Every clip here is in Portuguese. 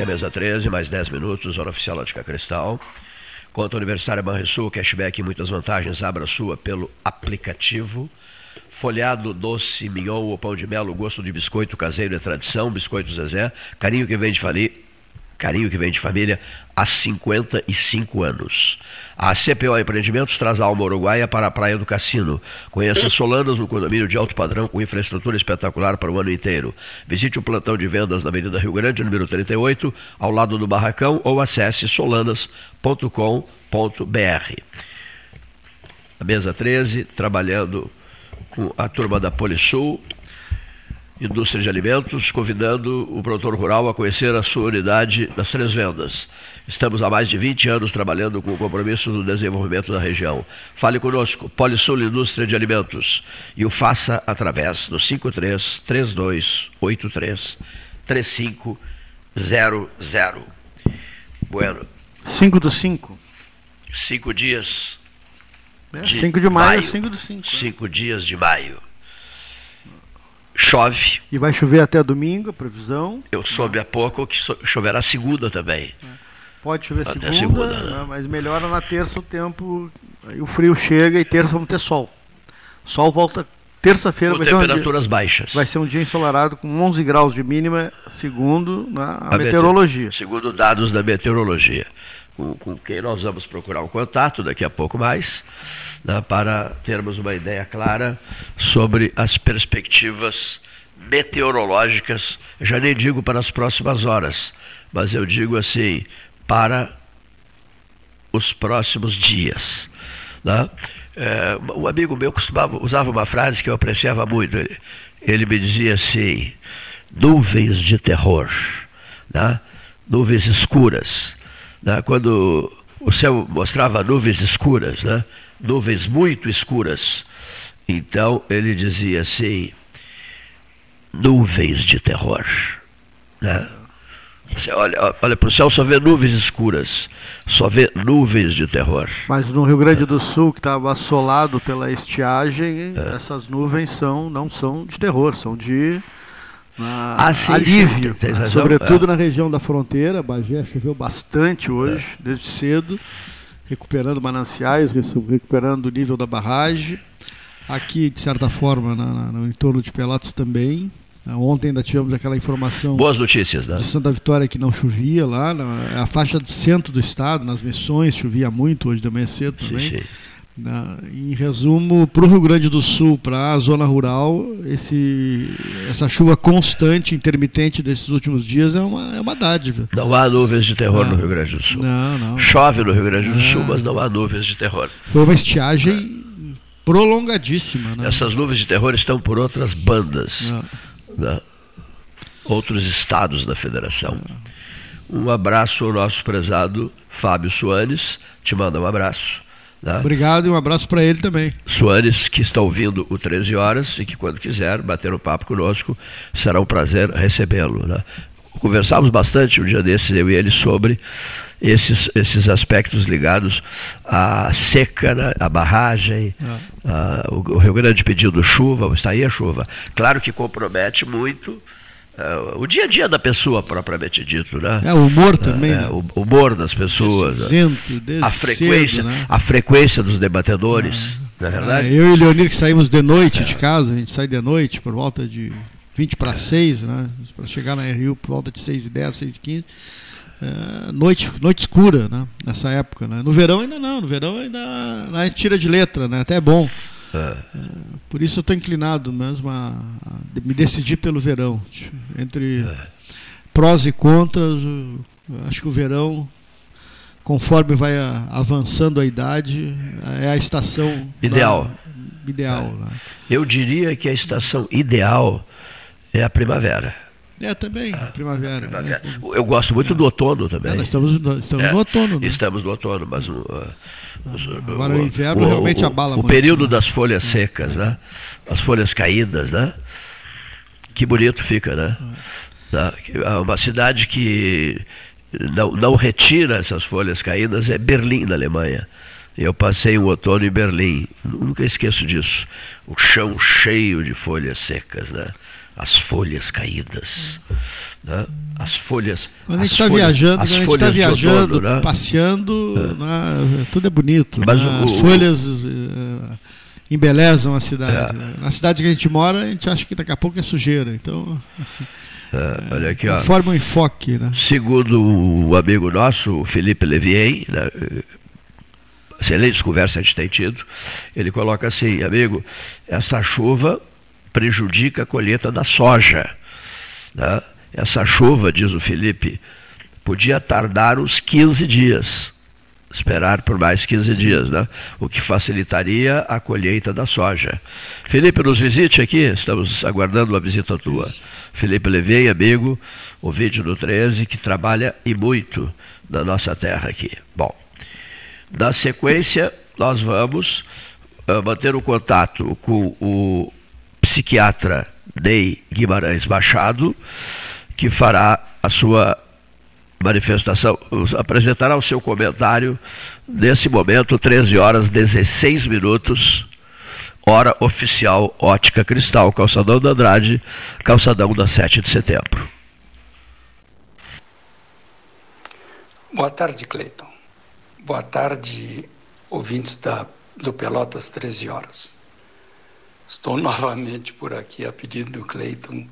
É a mesa 13, mais 10 minutos, hora oficial Ótica Cristal. Conta Universitária Banrisul, cashback e muitas vantagens, abra sua pelo aplicativo. Folhado, doce, mignon ou pão de mel, gosto de biscoito caseiro é tradição, biscoito Zezé, carinho que vem de falir, carinho que vem de família há 55 anos. A CPO Empreendimentos traz a alma uruguaia para a Praia do Cassino. Conheça Solanas, um condomínio de alto padrão com infraestrutura espetacular para o ano inteiro. Visite o plantão de vendas na Avenida Rio Grande, número 38, ao lado do Barracão, ou acesse solanas.com.br. A mesa 13, trabalhando com a turma da Polisul, Indústria de Alimentos, convidando o produtor rural a conhecer a sua unidade das Três Vendas. Estamos há mais de 20 anos trabalhando com o compromisso do desenvolvimento da região. Fale conosco, Polisul Indústria de Alimentos, e o faça através do 53 3283 3500. Bueno. 5 do 5. Cinco dias. 5 é, de maio, 5 do 5. Cinco dias de maio chove. E vai chover até domingo, a previsão? Eu soube há pouco que choverá segunda também. Pode chover até segunda, segunda né? mas melhora na terça o tempo, aí o frio chega e terça vamos ter sol. Sol volta terça-feira. Com temperaturas um dia, baixas. Vai ser um dia ensolarado com 11 graus de mínima, segundo né, a, a meteorologia. Segundo dados da meteorologia. Com, com, quem nós vamos procurar um contato daqui a pouco mais né, para termos uma ideia clara sobre as perspectivas meteorológicas, já nem digo para as próximas horas, mas eu digo assim, para os próximos dias. Né? É, um amigo meu costumava, usava uma frase que eu apreciava muito. Ele, ele me dizia assim: nuvens de terror, né? nuvens escuras. Né? Quando o céu mostrava nuvens escuras, né? nuvens muito escuras. Então ele dizia assim: nuvens de terror. Né? Você olha, olha para o céu, só vê nuvens escuras, só vê nuvens de terror. Mas no Rio Grande do Sul, que estava assolado pela estiagem, é. essas nuvens são, não são de terror, são de ah, sim, alívio. Sim, sobretudo é. na região da fronteira. Bagé choveu bastante hoje, é. desde cedo recuperando mananciais, recuperando o nível da barragem. Aqui, de certa forma, na, na, no entorno de Pelotas também. Ah, ontem ainda tivemos aquela informação. Boas notícias, né? De Santa Vitória que não chovia lá. Na, a faixa do centro do estado, nas missões, chovia muito hoje de manhã cedo também. Sim, sim. Na, em resumo, para o Rio Grande do Sul, para a zona rural, esse, essa chuva constante, intermitente desses últimos dias é uma, é uma dádiva. Não há nuvens de terror não. no Rio Grande do Sul. Não, não. Chove no Rio Grande do Sul, mas não há nuvens de terror. Foi uma estiagem prolongadíssima. Né? Essas nuvens de terror estão por outras bandas, outros estados da federação. Um abraço ao nosso prezado Fábio Soares, te manda um abraço Né? Obrigado e um abraço para ele também. Soares, que está ouvindo o 13 Horas e que, quando quiser bater um papo conosco, será um prazer recebê-lo. Né? Conversávamos bastante um dia desses, eu e ele, sobre esses, esses aspectos ligados à seca, né, à barragem, é. a, o, o Rio Grande pedindo chuva, está aí a chuva. Claro que compromete muito Uh, o dia a dia da pessoa propriamente dito, né? É o humor também. É, né? o humor das pessoas. Isento, a frequência, cedo, né? a frequência dos debatedores, ah, é verdade? É, eu e Leonir que saímos de noite é. de casa, a gente sai de noite por volta de 20 para 6, né? Para chegar na Rio por volta de 6 e 10, 6 e 15. É, noite, noite escura, né? Nessa época, né? No verão ainda não, no verão ainda a gente tira de letra, né? Até é bom. É. Por isso eu estou inclinado mesmo a, a, me decidir pelo verão. Entre é. prós e contras, acho que o verão, conforme vai avançando a idade, é a estação ideal. Da, ideal. É. Né? Eu diria que a estação ideal é a primavera. É, também, ah, primavera. primavera. É. Eu gosto muito do outono também. É, nós estamos, estamos é, no outono. Né? Estamos no outono, mas uh, Agora o inverno o, realmente abala o, muito. O período né? das folhas secas, né? As folhas caídas, né? Que bonito fica, né? Tá? Uma cidade que não, não retira essas folhas caídas é Berlim, na Alemanha. Eu passei o outono em Berlim, nunca esqueço disso. O chão cheio de folhas secas, né? As folhas caídas. Né? As folhas. Quando a gente está viajando, quando a gente está viajando, outono, né? passeando, é. Né? tudo é bonito. Mas né? As o, folhas uh, embelezam a cidade. É. Na cidade que a gente mora, a gente acha que daqui a pouco é sujeira. Então. É, olha aqui, ó. Forma um enfoque. Né? Segundo o amigo nosso, o Felipe Levien, né, excelentes conversas a gente tem tido, ele coloca assim, amigo, essa chuva prejudica a colheita da soja. Né? Essa chuva, diz o Felipe, podia tardar uns 15 dias, esperar por mais 15 dias, né? o que facilitaria a colheita da soja. Felipe, nos visite aqui, estamos aguardando uma visita tua. Felipe Levei, amigo, o vídeo do 13, que trabalha e muito na nossa terra aqui. Bom, na sequência, nós vamos uh, manter o contato com o psiquiatra Ney Guimarães Machado, que fará a sua manifestação, apresentará o seu comentário nesse momento, 13 horas 16 minutos, hora oficial Ótica Cristal, Calçadão da Andrade, Calçadão da 7 de setembro. Boa tarde, Cleiton. Boa tarde, ouvintes da, do Pelotas 13 horas. Estou novamente por aqui a pedido do Clayton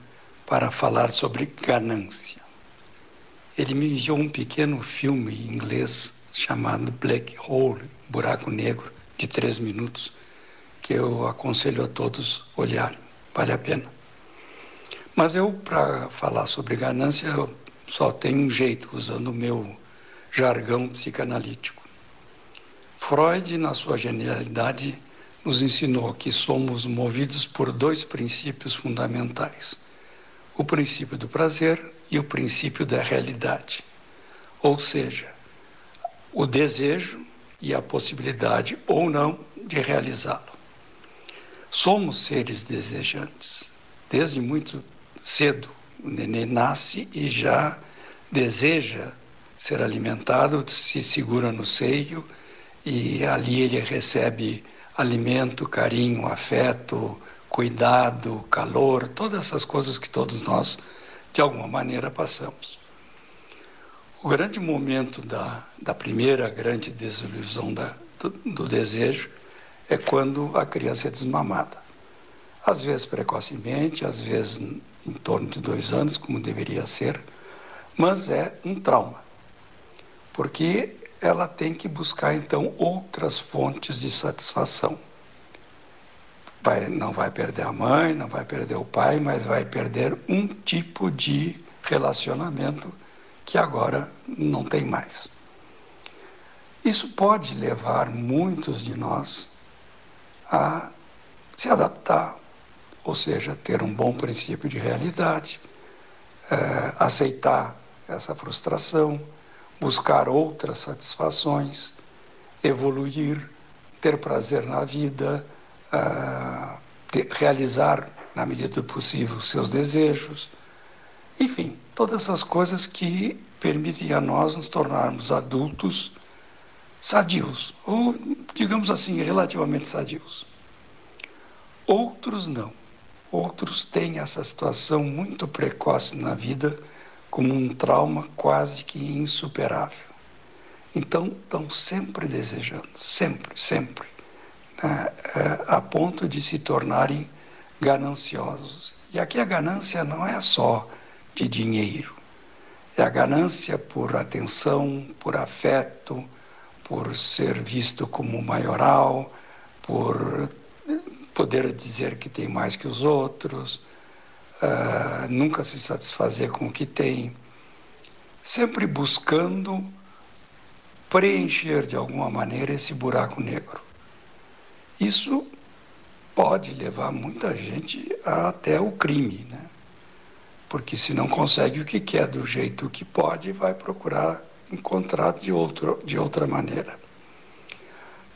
para falar sobre ganância. Ele me enviou um pequeno filme em inglês chamado Black Hole, Buraco Negro, de três minutos, que eu aconselho a todos olharem. Vale a pena. Mas eu, para falar sobre ganância, só tenho um jeito, usando o meu jargão psicanalítico. Freud, na sua genialidade, nos ensinou que somos movidos por dois princípios fundamentais: o princípio do prazer e o princípio da realidade. Ou seja, o desejo e a possibilidade ou não de realizá-lo. Somos seres desejantes. Desde muito cedo, o neném nasce e já deseja ser alimentado, se segura no seio e ali ele recebe alimento, carinho, afeto, cuidado, calor, todas essas coisas que todos nós, de alguma maneira, passamos. O grande momento da, da primeira grande desilusão da, do, do desejo é quando a criança é desmamada. Às vezes precocemente, às vezes em torno de dois anos, como deveria ser, mas é um trauma. Porque ela tem que buscar então outras fontes de satisfação. Vai, não vai perder a mãe, não vai perder o pai, mas vai perder um tipo de relacionamento que agora não tem mais. Isso pode levar muitos de nós a se adaptar, ou seja, ter um bom princípio de realidade, é, aceitar essa frustração buscar outras satisfações, evoluir, ter prazer na vida, uh, ter, realizar, na medida do possível, seus desejos. Enfim, todas essas coisas que permitem a nós nos tornarmos adultos sadios, ou digamos assim, relativamente sadios. Outros não. Outros têm essa situação muito precoce na vida como um trauma quase que insuperável. Então, estão sempre desejando, sempre, sempre, né, é, a ponto de se tornarem gananciosos. E aqui a ganância não é só de dinheiro, é a ganância por atenção, por afeto, por ser visto como maioral, por poder dizer que tem mais que os outros, uh, nunca se satisfazer com o que tem, sempre buscando preencher de alguma maneira esse buraco negro. Isso pode levar muita gente até o crime, né? Porque se não consegue o que quer do jeito que pode, vai procurar encontrar de, outro, de outra maneira.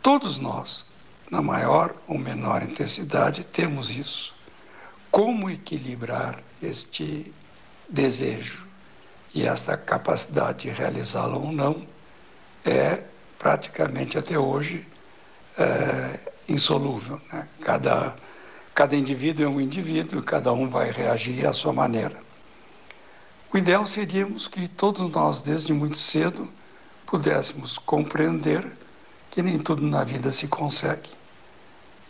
Todos nós, na maior ou menor intensidade, temos isso. Como equilibrar este desejo e essa capacidade de realizá-lo ou não é praticamente até hoje é, insolúvel. Né? Cada, cada indivíduo é um indivíduo, cada um vai reagir à sua maneira. O ideal seríamos que todos nós, desde muito cedo, pudéssemos compreender que nem tudo na vida se consegue.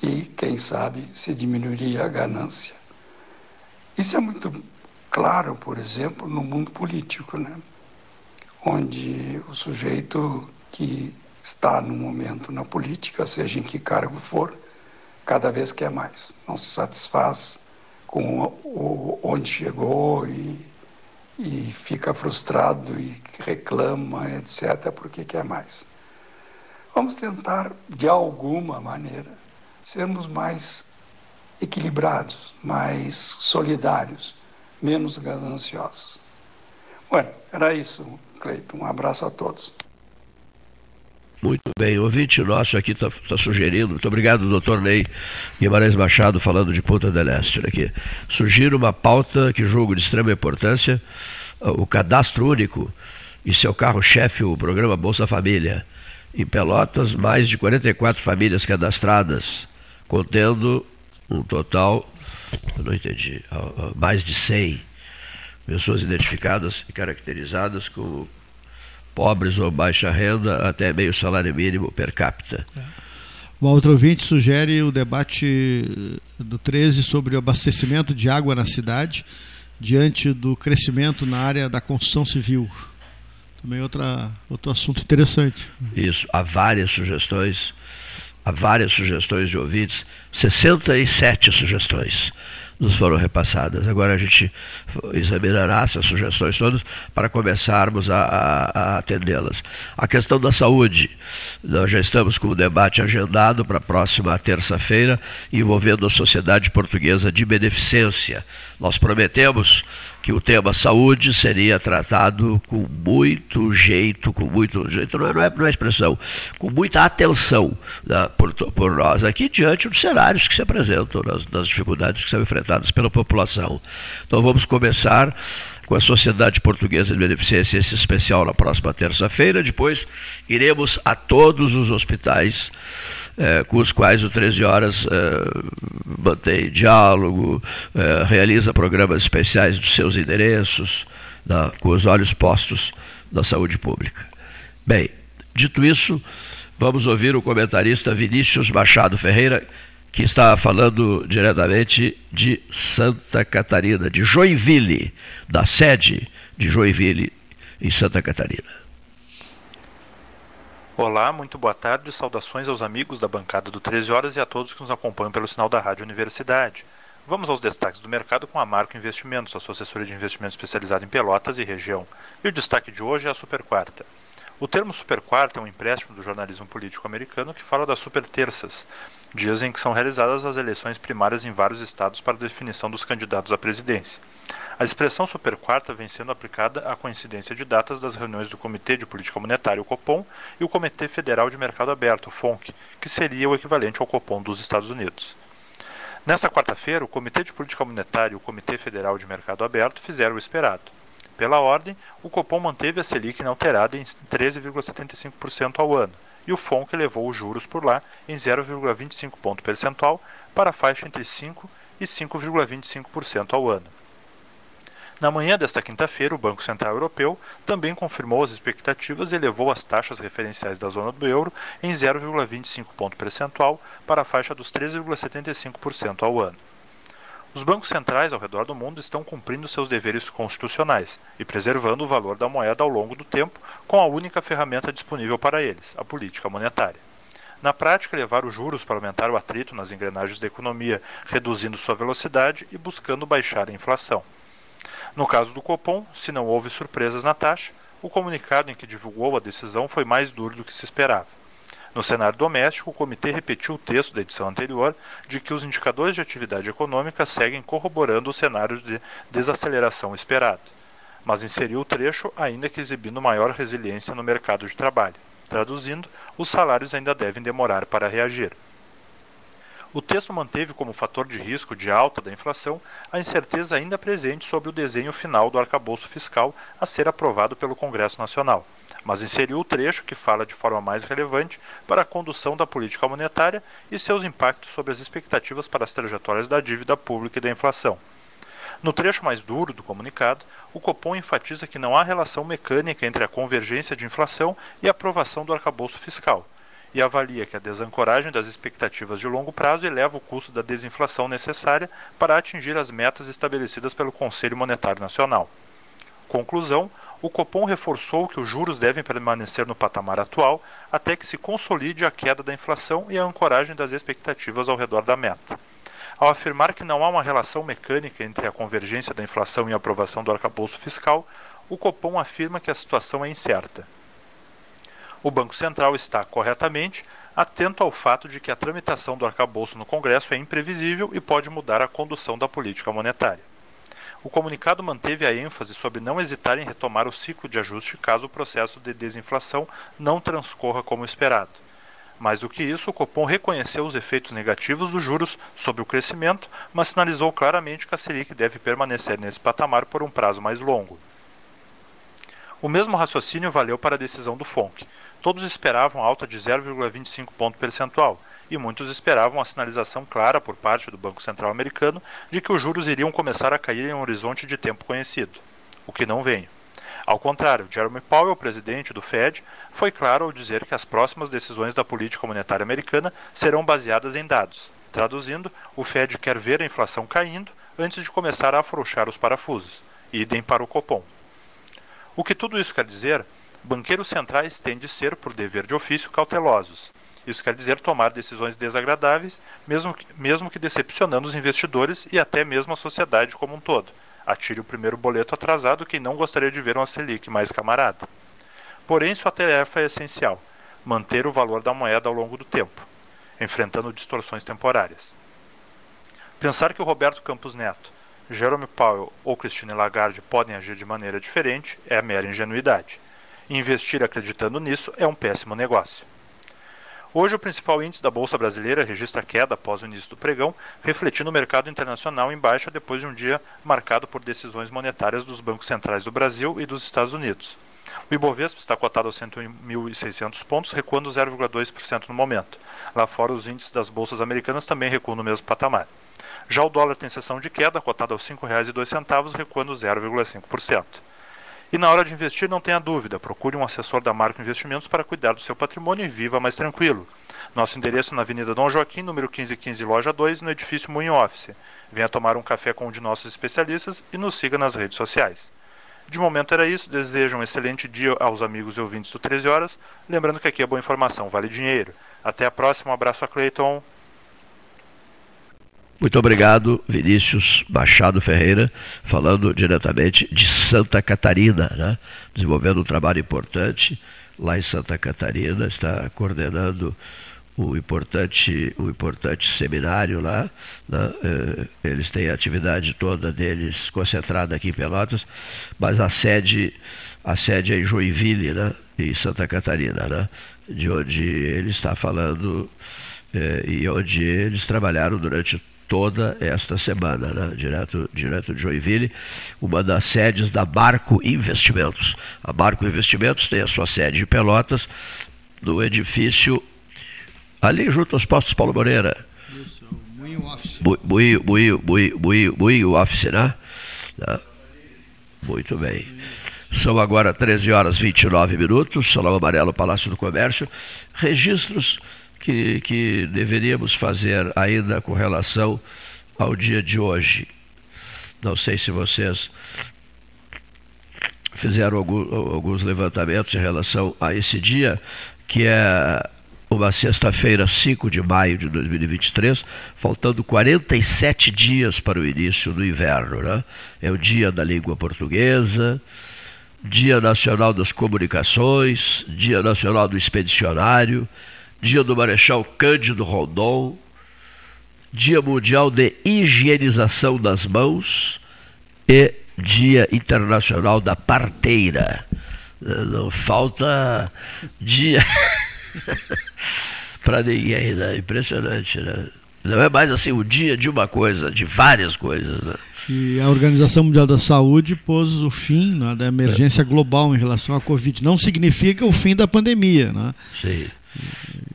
E, quem sabe, se diminuiria a ganância. Isso é muito claro, por exemplo, no mundo político, né? onde o sujeito que está no momento na política, seja em que cargo for, cada vez quer mais, não se satisfaz com o, onde chegou e e fica frustrado e reclama, etc., porque quer mais. Vamos tentar, de alguma maneira, sermos mais equilibrados, mais solidários, menos gananciosos. Bueno, era isso, Cleiton. Um abraço a todos. Muito bem, ouvinte nosso aqui está tá sugerindo, muito obrigado, doutor Ney Guimarães Machado, falando de Ponta del Este aqui. Sugiro uma pauta que julgo de extrema importância, o cadastro único e seu carro-chefe, o programa Bolsa Família. Em Pelotas, mais de 44 famílias cadastradas, contendo um total, eu não entendi, mais de 100 pessoas identificadas e caracterizadas como pobres ou baixa renda até meio salário mínimo per capita. É. O outro ouvinte sugere o debate do 13 sobre o abastecimento de água na cidade diante do crescimento na área da construção civil. Também outra, outro assunto interessante. Isso, há várias sugestões, há várias sugestões de ouvintes, 67 sugestões nos foram repassadas. Agora a gente examinará essas sugestões todas para começarmos a, a, a atendê-las. A questão da saúde, nós já estamos com o debate agendado para a próxima terça-feira, envolvendo a Sociedade Portuguesa de Beneficência. Nós prometemos que o tema saúde seria tratado com muito jeito, com muito jeito, não é, não é, é expressão, com muita atenção né, por, por, nós aqui diante dos cenários que se apresentam, nas dificuldades que são enfrentadas pela população. Então vamos começar com a Sociedade Portuguesa de Beneficência, esse especial na próxima terça-feira. Depois iremos a todos os hospitais eh, com os quais o 13 Horas eh, mantém diálogo, eh, realiza programas especiais dos seus endereços, na, com os olhos postos na saúde pública. Bem, dito isso, vamos ouvir o comentarista Vinícius Machado Ferreira, que está falando diretamente de Santa Catarina, de Joinville, da sede de Joinville, em Santa Catarina. Olá, muito boa tarde, saudações aos amigos da bancada do 13 Horas e a todos que nos acompanham pelo sinal da Rádio Universidade. Vamos aos destaques do mercado com a Marco Investimentos, a sua assessoria de investimentos especializada em Pelotas e região. E o destaque de hoje é a Super Quarta. O termo Super Quarta é um empréstimo do jornalismo político americano que fala das super terças, dias em que são realizadas as eleições primárias em vários estados para definição dos candidatos à presidência. A expressão superquarta vem sendo aplicada à coincidência de datas das reuniões do Comitê de Política Monetária, o Copom, e o Comitê Federal de Mercado Aberto, o FONC, que seria o equivalente ao Copom dos Estados Unidos. Nesta quarta-feira, o Comitê de Política Monetária e o Comitê Federal de Mercado Aberto fizeram o esperado. Pela ordem, o Copom manteve a Selic inalterada em 13,75% ao ano e o FONC elevou os juros por lá em 0,25 ponto percentual para a faixa entre 5% e 5,25% ao ano. Na manhã desta quinta-feira, o Banco Central Europeu também confirmou as expectativas e elevou as taxas referenciais da zona do euro em 0,25 ponto percentual para a faixa dos 3,75% ao ano. Os bancos centrais ao redor do mundo estão cumprindo seus deveres constitucionais e preservando o valor da moeda ao longo do tempo com a única ferramenta disponível para eles, a política monetária. Na prática, levar os juros para aumentar o atrito nas engrenagens da economia, reduzindo sua velocidade e buscando baixar a inflação. No caso do Copom, se não houve surpresas na taxa, o comunicado em que divulgou a decisão foi mais duro do que se esperava. No cenário doméstico, o comitê repetiu o texto da edição anterior de que os indicadores de atividade econômica seguem corroborando o cenário de desaceleração esperado, mas inseriu o trecho ainda que exibindo maior resiliência no mercado de trabalho. Traduzindo, os salários ainda devem demorar para reagir. O texto manteve como fator de risco de alta da inflação a incerteza ainda presente sobre o desenho final do arcabouço fiscal a ser aprovado pelo Congresso Nacional, mas inseriu o trecho que fala de forma mais relevante para a condução da política monetária e seus impactos sobre as expectativas para as trajetórias da dívida pública e da inflação. No trecho mais duro do comunicado, o Copom enfatiza que não há relação mecânica entre a convergência de inflação e a aprovação do arcabouço fiscal e avalia que a desancoragem das expectativas de longo prazo eleva o custo da desinflação necessária para atingir as metas estabelecidas pelo Conselho Monetário Nacional. Conclusão: o Copom reforçou que os juros devem permanecer no patamar atual até que se consolide a queda da inflação e a ancoragem das expectativas ao redor da meta. Ao afirmar que não há uma relação mecânica entre a convergência da inflação e a aprovação do arcabouço fiscal, o Copom afirma que a situação é incerta o Banco Central está, corretamente, atento ao fato de que a tramitação do arcabouço no Congresso é imprevisível e pode mudar a condução da política monetária. O comunicado manteve a ênfase sobre não hesitar em retomar o ciclo de ajuste caso o processo de desinflação não transcorra como esperado. Mais do que isso, o Copom reconheceu os efeitos negativos dos juros sobre o crescimento, mas sinalizou claramente que a Selic deve permanecer nesse patamar por um prazo mais longo. O mesmo raciocínio valeu para a decisão do FONC. Todos esperavam alta de 0,25 ponto percentual, e muitos esperavam a sinalização clara por parte do Banco Central americano de que os juros iriam começar a cair em um horizonte de tempo conhecido, o que não veio. Ao contrário, Jeremy Powell, presidente do Fed, foi claro ao dizer que as próximas decisões da política monetária americana serão baseadas em dados. Traduzindo, o Fed quer ver a inflação caindo antes de começar a afrouxar os parafusos. Idem para o Copom. O que tudo isso quer dizer banqueiros centrais tendem a ser, por dever de ofício, cautelosos. Isso quer dizer tomar decisões desagradáveis, mesmo que, mesmo que decepcionando os investidores e até mesmo a sociedade como um todo. Atire o primeiro boleto atrasado quem não gostaria de ver uma Selic mais camarada. Porém, sua tarefa é essencial: manter o valor da moeda ao longo do tempo, enfrentando distorções temporárias. Pensar que o Roberto Campos Neto, Jerome Powell ou Christine Lagarde podem agir de maneira diferente é mera ingenuidade. Investir acreditando nisso é um péssimo negócio. Hoje, o principal índice da Bolsa Brasileira registra queda após o início do pregão, refletindo o mercado internacional em baixa depois de um dia marcado por decisões monetárias dos bancos centrais do Brasil e dos Estados Unidos. O Ibovespa está cotado a 101.600 pontos, recuando 0,2% no momento. Lá fora, os índices das bolsas americanas também recuam no mesmo patamar. Já o dólar tem sessão de queda, cotado aos R$ 5,02, recuando 0,5%. E na hora de investir, não tenha dúvida, procure um assessor da Marco Investimentos para cuidar do seu patrimônio e viva mais tranquilo. Nosso endereço na Avenida Dom Joaquim, número 1515, loja 2, no edifício Moinho Office. Venha tomar um café com um de nossos especialistas e nos siga nas redes sociais. De momento era isso, desejo um excelente dia aos amigos e ouvintes do 13 Horas, lembrando que aqui é boa informação, vale dinheiro. Até a próxima, um abraço a Cleiton. Muito obrigado, Vinícius Machado Ferreira, falando diretamente de Santa Catarina, né? desenvolvendo um trabalho importante lá em Santa Catarina, está coordenando o importante, o importante seminário lá. Né? Eh, eles têm a atividade toda deles concentrada aqui em Pelotas, mas a sede, a sede é em Joinville, né? em Santa Catarina, né? de onde ele está falando eh, e onde eles trabalharam durante toda esta semana, né? direto, direto de Joinville, uma das sedes da Barco Investimentos. A Barco Investimentos tem a sua sede em Pelotas, no edifício ali junto aos postos Paulo Moreira. Isso, é Moinho Office. Moinho, Moinho, Moinho, Moinho, Moinho Office, né? Tá. Muito bem. São agora 13 horas 29 minutos, Salão Amarelo, Palácio do Comércio. Registros que, que deveríamos fazer ainda com relação ao dia de hoje. Não sei se vocês fizeram alguns levantamentos em relação a esse dia, que é uma sexta-feira, 5 de maio de 2023, faltando 47 dias para o início do inverno. Né? É o dia da língua portuguesa, Dia Nacional das Comunicações, Dia Nacional do Expedicionário, Dia do Marechal Cândido Rondon, Dia Mundial de Higienização das Mãos e Dia Internacional da Parteira. Não falta dia para ninguém, né? Impressionante, né? Não é mais assim o dia de uma coisa, de várias coisas, né? E a Organização Mundial da Saúde pôs o fim né, da emergência global em relação à Covid. Não significa o fim da pandemia. Né? Sim.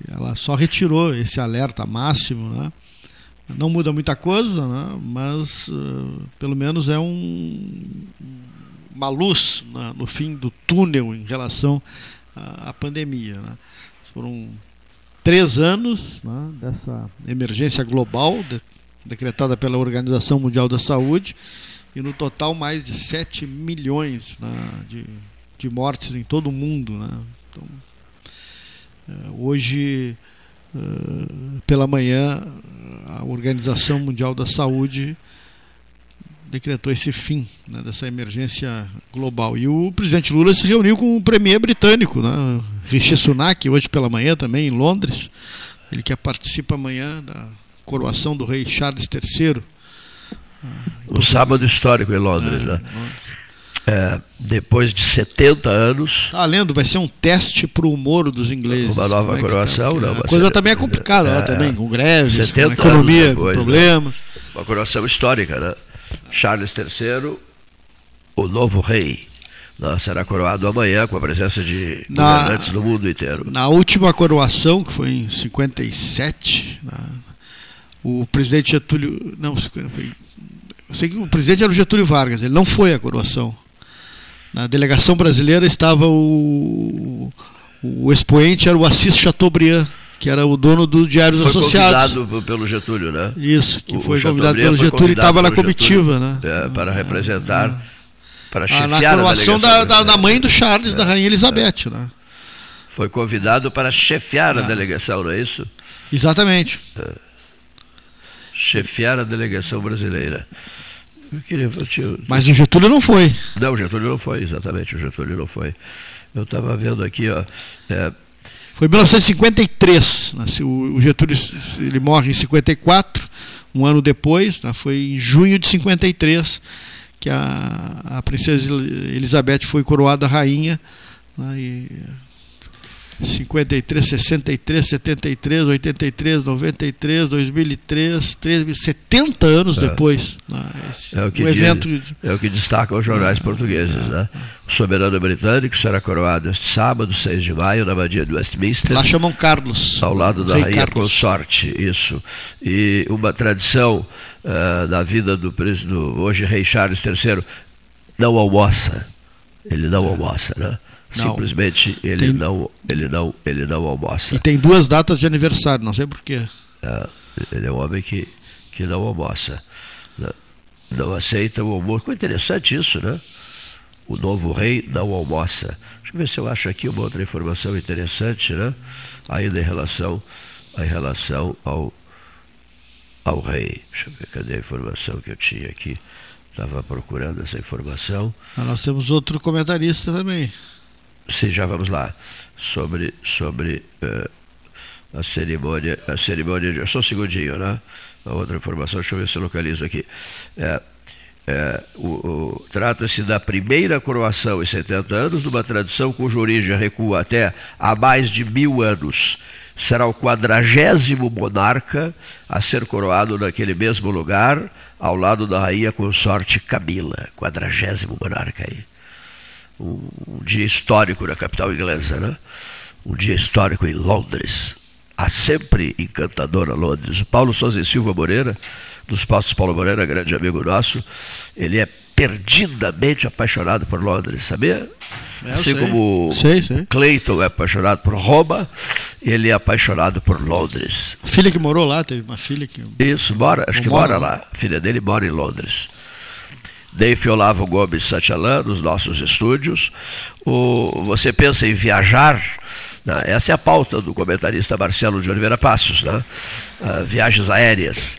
Ela só retirou esse alerta máximo. Né? Não muda muita coisa, né? mas uh, pelo menos é um, uma luz né, no fim do túnel em relação à, pandemia. Né? Foram três anos né, dessa emergência global, de, decretada pela Organização Mundial da Saúde, e no total mais de 7 milhões né, de, de mortes em todo o mundo. Né? Então, hoje, é, pela manhã, a Organização Mundial da Saúde decretou esse fim né, dessa emergência global. E o presidente Lula se reuniu com o premier britânico, né, Rishi Sunak, hoje pela manhã também, em Londres. Ele que participa amanhã da coroação do rei Charles III. O sábado histórico em Londres, é, né? É, depois de 70 anos. Tá lendo, vai ser um teste para o humor dos ingleses. Uma nova é coroação, tá? não. A coisa também é complicada é, lá também, com greves, com economia, depois, com né? problemas. Né? Uma coroação histórica, né? Charles III, o novo rei. Né? Será coroado amanhã com a presença de governantes do mundo inteiro. Na última coroação, que foi em 57, né? o presidente Getúlio. Não, eu sei que o presidente era o Getúlio Vargas, ele não foi à coroação. Na delegação brasileira estava o, o expoente, era o Assis Chateaubriand, que era o dono do Diários foi Associados. Foi convidado pelo Getúlio, né? Isso, que o, foi o convidado pelo Getúlio e estava na comitiva, Getúlio, né? É, para representar, ah, para chefiar ah, Na coroação da, da, da, mãe do Charles, é, da Rainha Elizabeth, é. né? Foi convidado para chefiar a é. delegação, não é isso? Exatamente. É chefiar a delegação brasileira. Eu queria, eu, Mas o Getúlio não foi. Não, o Getúlio não foi, exatamente, o Getúlio não foi. Eu estava vendo aqui, ó. É, foi em 1953. Nasceu, o Getúlio ele morre em 54, um ano depois, né, foi em junho de 53 que a, a princesa Elizabeth foi coroada rainha. Né, e 53, 63, 73, 83, 93, 2003, 13, 70 anos é. depois. Né, esse, é, o que um evento... Diz, é o que destaca os jornais é. portugueses. Né? O soberano britânico será coroado este sábado, 6 de maio, na abadia de Westminster. Lá chamam Carlos. Ao lado da Rei rainha Carlos. consorte, isso. E uma tradição uh, da vida do, do hoje rei Charles III, não almoça. Ele não é. almoça, né? Não. Simplesmente ele, tem... não, ele, não, ele não almoça. E tem duas datas de aniversário, não sei porquê. É, ele é um homem que, que não almoça. Não, não aceita o almoço. Ficou interessante isso, né? O novo rei não almoça. Deixa eu ver se eu acho aqui uma outra informação interessante, né? Ainda em relação, em relação ao, ao rei. Deixa eu ver, cadê a informação que eu tinha aqui? Estava procurando essa informação. Ah, nós temos outro comentarista também. Sim, já vamos lá. Sobre, sobre uh, a cerimônia, a cerimônia de. Só um segundinho, né? A outra informação, deixa eu ver se eu localizo aqui. É, é, Trata-se da primeira coroação em 70 anos, de uma tradição cuja origem recua até há mais de mil anos. será o quadragésimo monarca a ser coroado naquele mesmo lugar, ao lado da rainha consorte Camila, quadragésimo monarca aí. Um, um, dia histórico na capital inglesa, né? Um dia histórico em Londres. A sempre encantadora Londres. O Paulo Souza e Silva Moreira, dos Postos Paulo Moreira, grande amigo nosso, ele é perdidamente apaixonado por Londres, sabia? É, assim sei. como sei, sei. Clayton é apaixonado por Roma, ele é apaixonado por Londres. A filha que morou lá, teve uma filha que. Isso, mora, acho que mora, mora lá. A filha dele mora em Londres. Dave Olavo Gomes Sanchalan, nos nossos estúdios. O, você pensa em viajar? Né? Essa é a pauta do comentarista Marcelo de Oliveira Passos, né? Uh, viagens aéreas.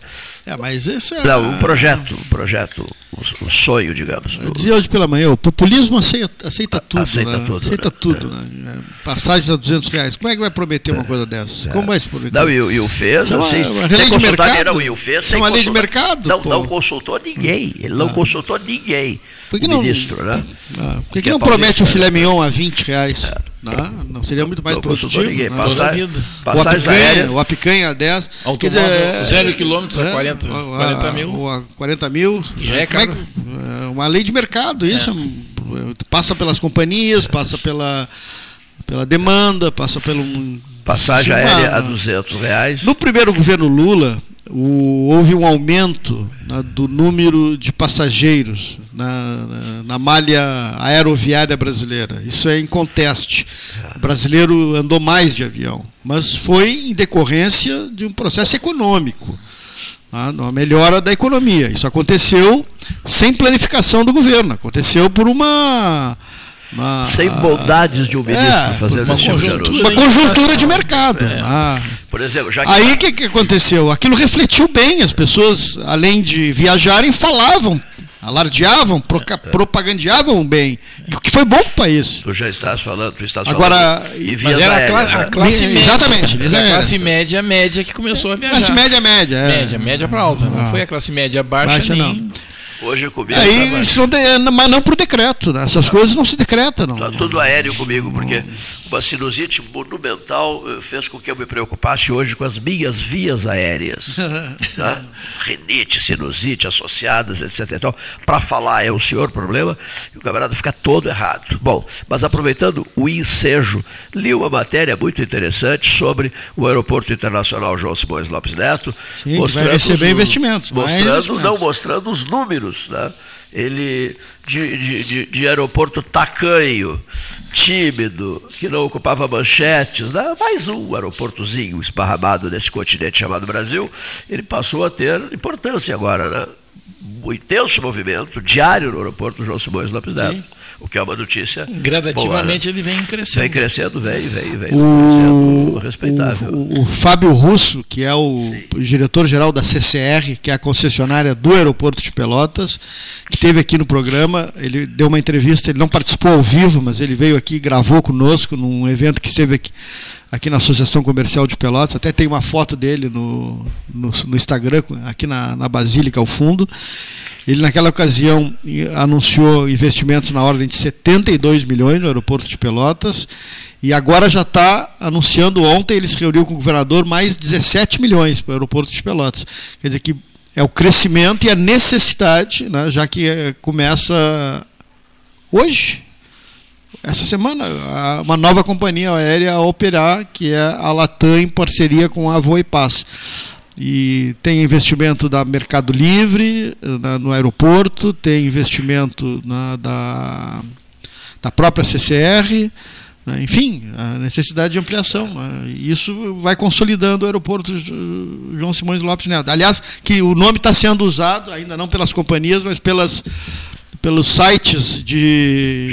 É, mas esse é. Não, um projeto, um projeto, um, um sonho, digamos. Do... Dizia hoje pela manhã, o populismo aceita, aceita tudo. Aceita né? tudo. Aceita né? tudo. Né? Passagens a 200 reais. Como é que vai prometer uma coisa dessa? É. Como vai se prometer? Não, e, e o fez, não, assim. Uma lei de mercado. Não, e o fez sem é uma lei de mercado. Não, não consultou ninguém. Ele não ah. consultou ninguém. Por que o não, ministro, né? Ah, por que, que, não promete o filé mignon a 20 reais? É. Não, não seria muito mais não produtivo. Ninguém. Né? Toda a vida. O a, picanha, o a picanha a 10. Automóvel, dizer, zero quilômetros a 40, é, 40 mil. A 40 mil. Já é caro. É uma lei de mercado, isso. É. Passa pelas companhias, passa pela, pela demanda, passa pelo. Passagem aérea a 200 reais. No primeiro governo Lula, o, houve um aumento né, do número de passageiros na, na, na, malha aeroviária brasileira. Isso é inconteste. O brasileiro andou mais de avião, mas foi em decorrência de um processo econômico, né, uma melhora da economia. Isso aconteceu sem planificação do governo, aconteceu por uma uma, Sem bondades de um ministro é, fazer uma, conjuntura, uma conjuntura de mercado. É. Ah. Por exemplo, já que... Aí o que, que aconteceu? Aquilo refletiu bem, as pessoas, além de viajarem, falavam alardeavam, proca, é. propagandeavam bem, o que foi bom para o país. Tu já estás falando, tu estás Agora, falando. E mas era a, cla a classe média. Exatamente. Era a classe média média que começou a viajar. Classe média média. É. Média, média para alta. Não ah. foi a classe média baixa, baixa nem. Não. Hoje comigo. Aí, tá isso não mas não por decreto, né? essas tá. coisas não se decretam. Não. Tá tudo aéreo comigo, porque uma sinusite monumental eh, fez com que eu me preocupasse hoje com as minhas vias aéreas. tá? Renite, sinusite associadas, etc. Então, para falar é o senhor problema e o camarada fica todo errado. Bom, mas aproveitando o ensejo, li uma matéria muito interessante sobre o Aeroporto Internacional João Simões Lopes Neto. Sim, mostrando vai receber os, investimentos. Mostrando, investimentos. não, mostrando os números, né? Ele de, de, de, de, aeroporto tacanho, tímido, que não ocupava manchetes, né? mais um aeroportozinho esparramado nesse continente chamado Brasil, ele passou a ter importância agora, né? Um intenso movimento diário no aeroporto João Simões Lopes Neto o que é uma notícia. Gradativamente boa, né? ele vem crescendo. Vem crescendo, vem, vem, vem. O, crescendo respeitável. O, o, Fábio Russo, que é o diretor-geral da CCR, que é a concessionária do aeroporto de Pelotas, que esteve aqui no programa, ele deu uma entrevista, ele não participou ao vivo, mas ele veio aqui e gravou conosco num evento que esteve aqui, aqui na Associação Comercial de Pelotas, até tem uma foto dele no, no, no Instagram, aqui na, na Basílica ao fundo. Ele, naquela ocasião, anunciou investimentos na ordem de 72 milhões no aeroporto de Pelotas e agora já está anunciando. Ontem ele se reuniu com o governador mais 17 milhões para o aeroporto de Pelotas. Quer dizer que é o crescimento e a necessidade, né, já que eh, começa hoje, essa semana, uma nova companhia aérea a operar, que é a Latam em parceria com a Voipaz. E tem investimento da Mercado Livre na, no aeroporto, tem investimento na, da, da própria CCR, né? enfim, a necessidade de ampliação. Né? Isso vai consolidando o aeroporto João Simões Lopes Neto. Aliás, que o nome está sendo usado, ainda não pelas companhias, mas pelas, pelos sites de,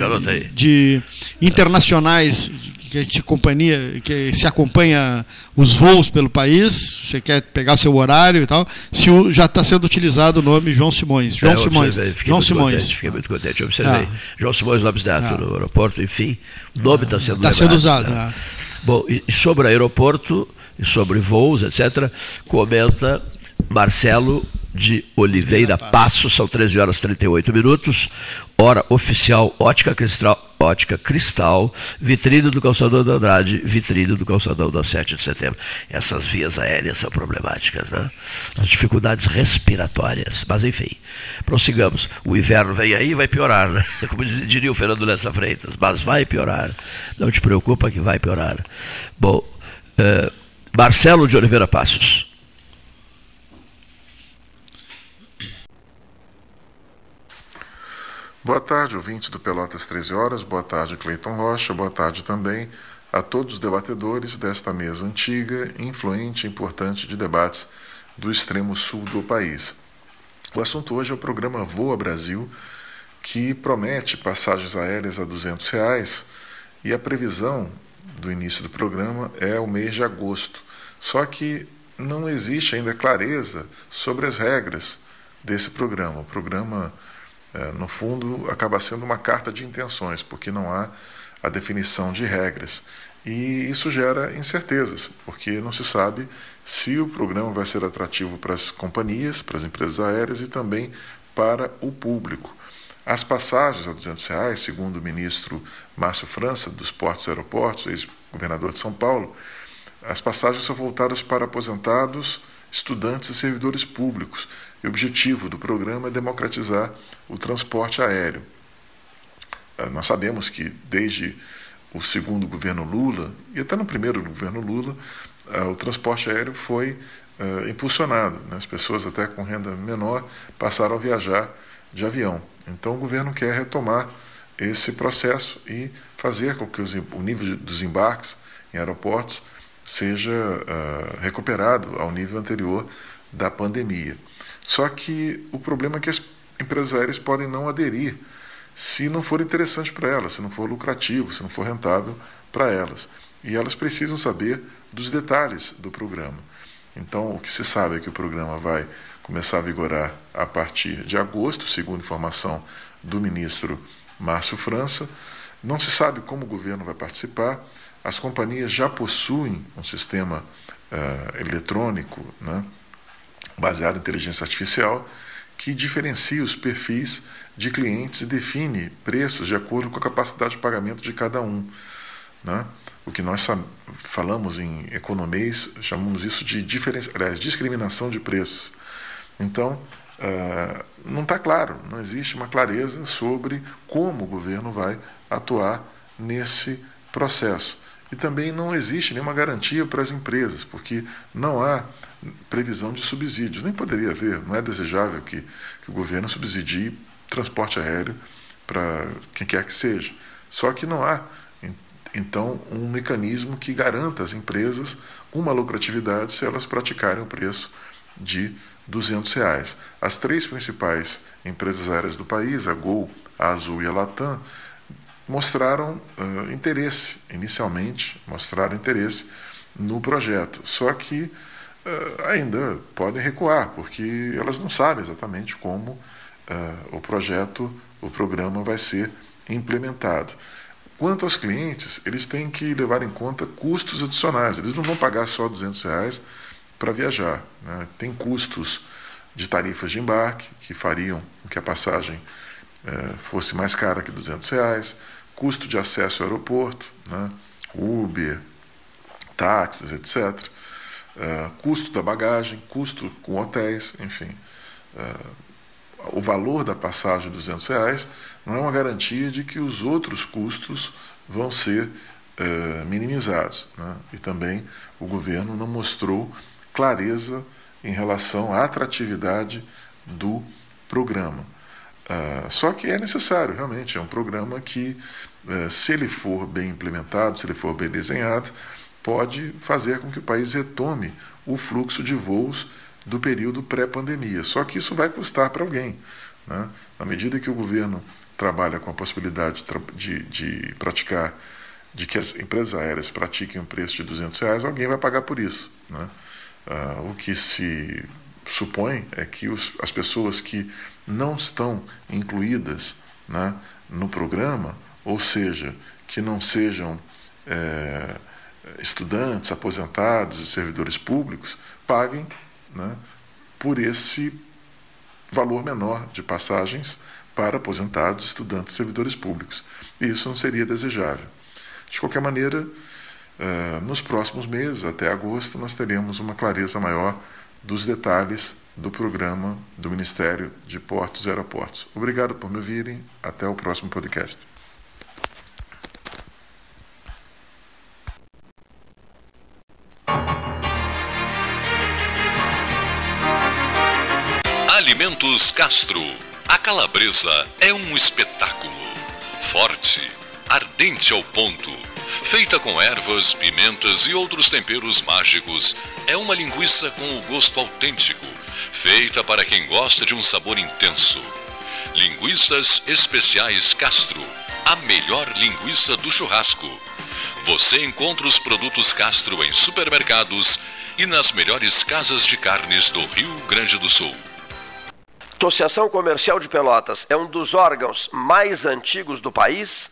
de internacionais que gente companhia, que se acompanha os voos pelo país, você quer pegar seu horário e tal, se o, já está sendo utilizado o nome João Simões. João é, Simões. João Simões. Contente, fiquei muito contente, eu observei. Ah. João Simões Lopes Neto ah. no aeroporto, enfim, o nome está sendo Está sendo usado. Né? Bom, e sobre aeroporto, e sobre voos, etc., comenta Marcelo de Oliveira Passo, são 13 horas e 38 minutos, hora oficial Ótica Cristal, ótica Cristal, vitrine do calçadão da Andrade, vitrine do calçadão da 7 de setembro. Essas vias aéreas são problemáticas, né? As dificuldades respiratórias. Mas enfim, prossigamos. O inverno vem aí e vai piorar, né? Como diria o Fernando Lessa Freitas, mas vai piorar. Não te preocupa que vai piorar. Bom, uh, Marcelo de Oliveira Passos. Boa tarde, ouvinte do Pelotas 13 Horas. Boa tarde, Cleiton Rocha. Boa tarde também a todos os debatedores desta mesa antiga, influente e importante de debates do extremo sul do país. O assunto hoje é o programa Voa Brasil, que promete passagens aéreas a 200 reais, e a previsão do início do programa é o mês de agosto. Só que não existe ainda clareza sobre as regras desse programa. O programa no fundo, acaba sendo uma carta de intenções, porque não há a definição de regras. E isso gera incertezas, porque não se sabe se o programa vai ser atrativo para as companhias, para as empresas aéreas e também para o público. As passagens a 200 reais, segundo o ministro Márcio França, dos Portos e Aeroportos, ex-governador de São Paulo, as passagens são voltadas para aposentados, estudantes e servidores públicos. E o objetivo do programa é democratizar o transporte aéreo. Ah, nós sabemos que desde o segundo governo Lula, e até no primeiro governo Lula, ah, o transporte aéreo foi ah, impulsionado. Né? As pessoas, até com renda menor, passaram a viajar de avião. Então, o governo quer retomar esse processo e fazer com que o nível dos embarques em aeroportos seja recuperado ao nível anterior da pandemia. Só que o problema é que as empresas aéreas podem não aderir se não for interessante para elas, se não for lucrativo, se não for rentável para elas. E elas precisam saber dos detalhes do programa. Então, o que se sabe é que o programa vai começar a vigorar a partir de agosto, segundo informação do ministro Márcio França. Não se sabe como o governo vai participar. As companhias já possuem um sistema uh, eletrônico né, baseado em inteligência artificial que diferencia os perfis de clientes e define preços de acordo com a capacidade de pagamento de cada um. Né? O que nós falamos em economês, chamamos isso de aliás, discriminação de preços. Então, uh, não está claro, não existe uma clareza sobre como o governo vai atuar nesse processo. E também não existe nenhuma garantia para as empresas, porque não há previsão de subsídios. Nem poderia haver, não é desejável que, que o governo subsidie transporte aéreo para quem quer que seja. Só que não há, então, um mecanismo que garanta às empresas uma lucratividade se elas praticarem o preço de 200 reais. As três principais empresas aéreas do país, a Gol, a Azul e a Latam, mostraram uh, interesse, inicialmente, mostraram interesse no projeto. Só que ainda podem recuar, porque elas não sabem exatamente como uh, o projeto, o programa vai ser implementado. Quanto aos clientes, eles têm que levar em conta custos adicionais. Eles não vão pagar só 200 reais para viajar. Né? Tem custos de tarifas de embarque que fariam com que a passagem fosse mais cara que 200 reais custo de acesso ao aeroporto, né? Uber, táxis, etc. Eh, custo da bagagem, custo com hotéis, enfim. Uh, o valor da passagem de 200 reais não é uma garantia de que os outros custos vão ser uh, minimizados. Né? E também o governo não mostrou clareza em relação à atratividade do programa. Uh, só que é necessário, realmente, é um programa que, uh, se ele for bem implementado, se ele for bem desenhado, pode fazer com que o país retome o fluxo de voos do período pré-pandemia. Só que isso vai custar para alguém. Né? Na medida que o governo trabalha com a possibilidade de, de, praticar, de que as empresas aéreas pratiquem um preço de 200 reais, alguém vai pagar por isso. Né? Uh, o que se supõe é que os, as pessoas que não estão incluídas né, no programa, ou seja, que não sejam é, estudantes, aposentados e servidores públicos, paguem né, por esse valor menor de passagens para aposentados, estudantes e servidores públicos. E isso não seria desejável. De qualquer maneira, eh, nos próximos meses, até agosto, nós teremos uma clareza maior dos detalhes do programa do Ministério de Portos e Aeroportos. Obrigado por me ouvirem. Até o próximo podcast. Alimentos Castro. A calabresa é um espetáculo. Forte, ardente ao ponto. Feita com ervas, pimentas e outros temperos mágicos, é uma linguiça com o gosto autêntico, feita para quem gosta de um sabor intenso. Linguiças Especiais Castro, a melhor linguiça do churrasco. Você encontra os produtos Castro em supermercados e nas melhores casas de carnes do Rio Grande do Sul. Associação Comercial de Pelotas é um dos órgãos mais antigos do país,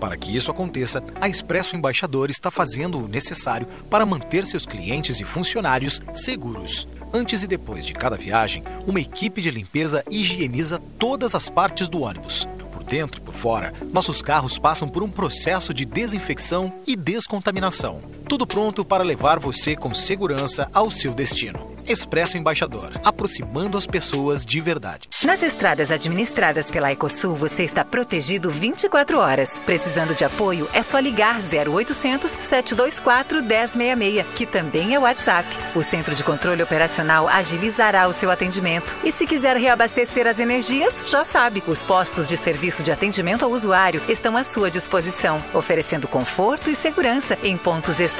Para que isso aconteça, a Expresso Embaixador está fazendo o necessário para manter seus clientes e funcionários seguros. Antes e depois de cada viagem, uma equipe de limpeza higieniza todas as partes do ônibus. Por dentro e por fora, nossos carros passam por um processo de desinfecção e descontaminação. Tudo pronto para levar você com segurança ao seu destino. Expresso Embaixador, aproximando as pessoas de verdade. Nas estradas administradas pela Ecosul, você está protegido 24 horas. Precisando de apoio, é só ligar 0800 724 1066, que também é WhatsApp. O Centro de Controle Operacional agilizará o seu atendimento. E se quiser reabastecer as energias, já sabe, os postos de serviço de atendimento ao usuário estão à sua disposição, oferecendo conforto e segurança em pontos estratégicos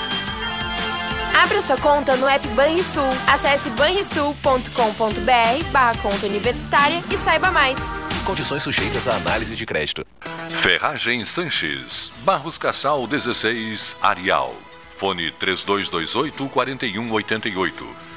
Abra sua conta no app Banrisul. Acesse banrisul.com.br barra conta universitária e saiba mais. Condições sujeitas à análise de crédito. Ferragem Sanches, Barros Cassal 16, Arial. Fone 3228 4188.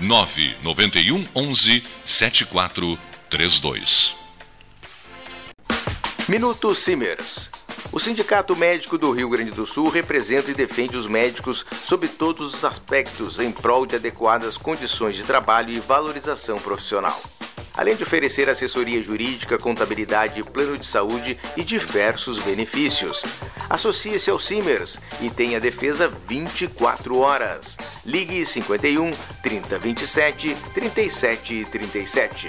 991 11 7432 Minuto Simers. O Sindicato Médico do Rio Grande do Sul representa e defende os médicos sob todos os aspectos em prol de adequadas condições de trabalho e valorização profissional além de oferecer assessoria jurídica, contabilidade, plano de saúde e diversos benefícios. Associe-se ao Simers e tenha defesa 24 horas. Ligue 51 3027 3737.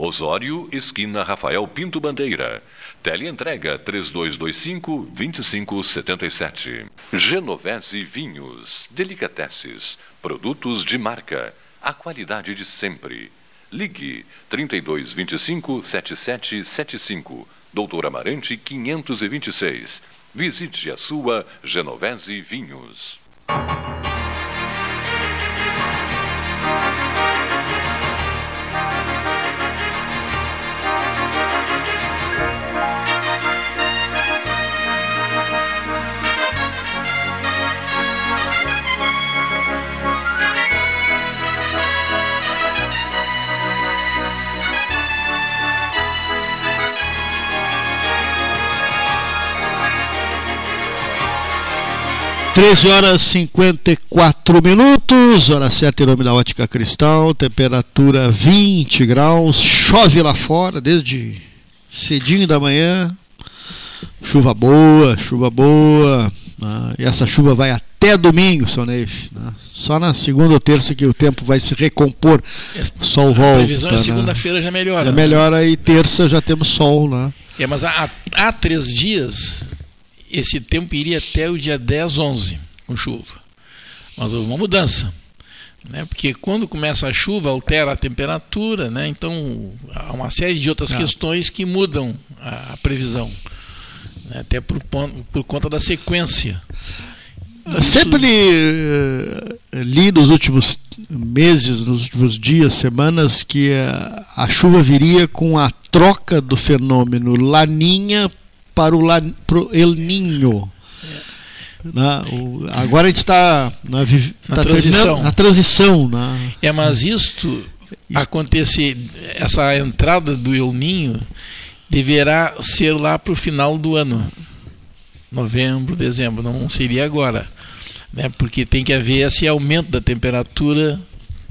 Osório, esquina Rafael Pinto Bandeira. Teleentrega 3225-2577. Genovese Vinhos, Delicateces, produtos de marca, a qualidade de sempre. Ligue 3225-7775, Doutor Amarante 526. Visite a sua Genovese Vinhos. 13 horas 54 minutos, hora certa em nome da Ótica Cristal, temperatura 20 graus, chove lá fora desde cedinho da manhã, chuva boa, chuva boa, né? e essa chuva vai até domingo, Neif. Né? Só na segunda ou terça que o tempo vai se recompor, o sol volta. A previsão é segunda-feira já melhora. Já né? melhora e terça já temos sol, né? É, mas há, há três dias esse tempo iria até o dia 10, 11 com chuva. Mas houve uma mudança. Né? Porque quando começa a chuva, altera a temperatura, né? então há uma série de outras ah. questões que mudam a, a previsão. Né? Até por, por conta da sequência. Isso... Sempre uh, li nos últimos meses, nos últimos dias, semanas, que a, a chuva viria com a troca do fenômeno Laninha para o, La, El Ninho. Na, o, agora a gente está na, tá transição. Na transição na, é, mas isto acontecer, essa entrada do El Ninho deverá ser lá para o final do ano. Novembro, dezembro, não seria agora. Né, porque tem que haver esse aumento da temperatura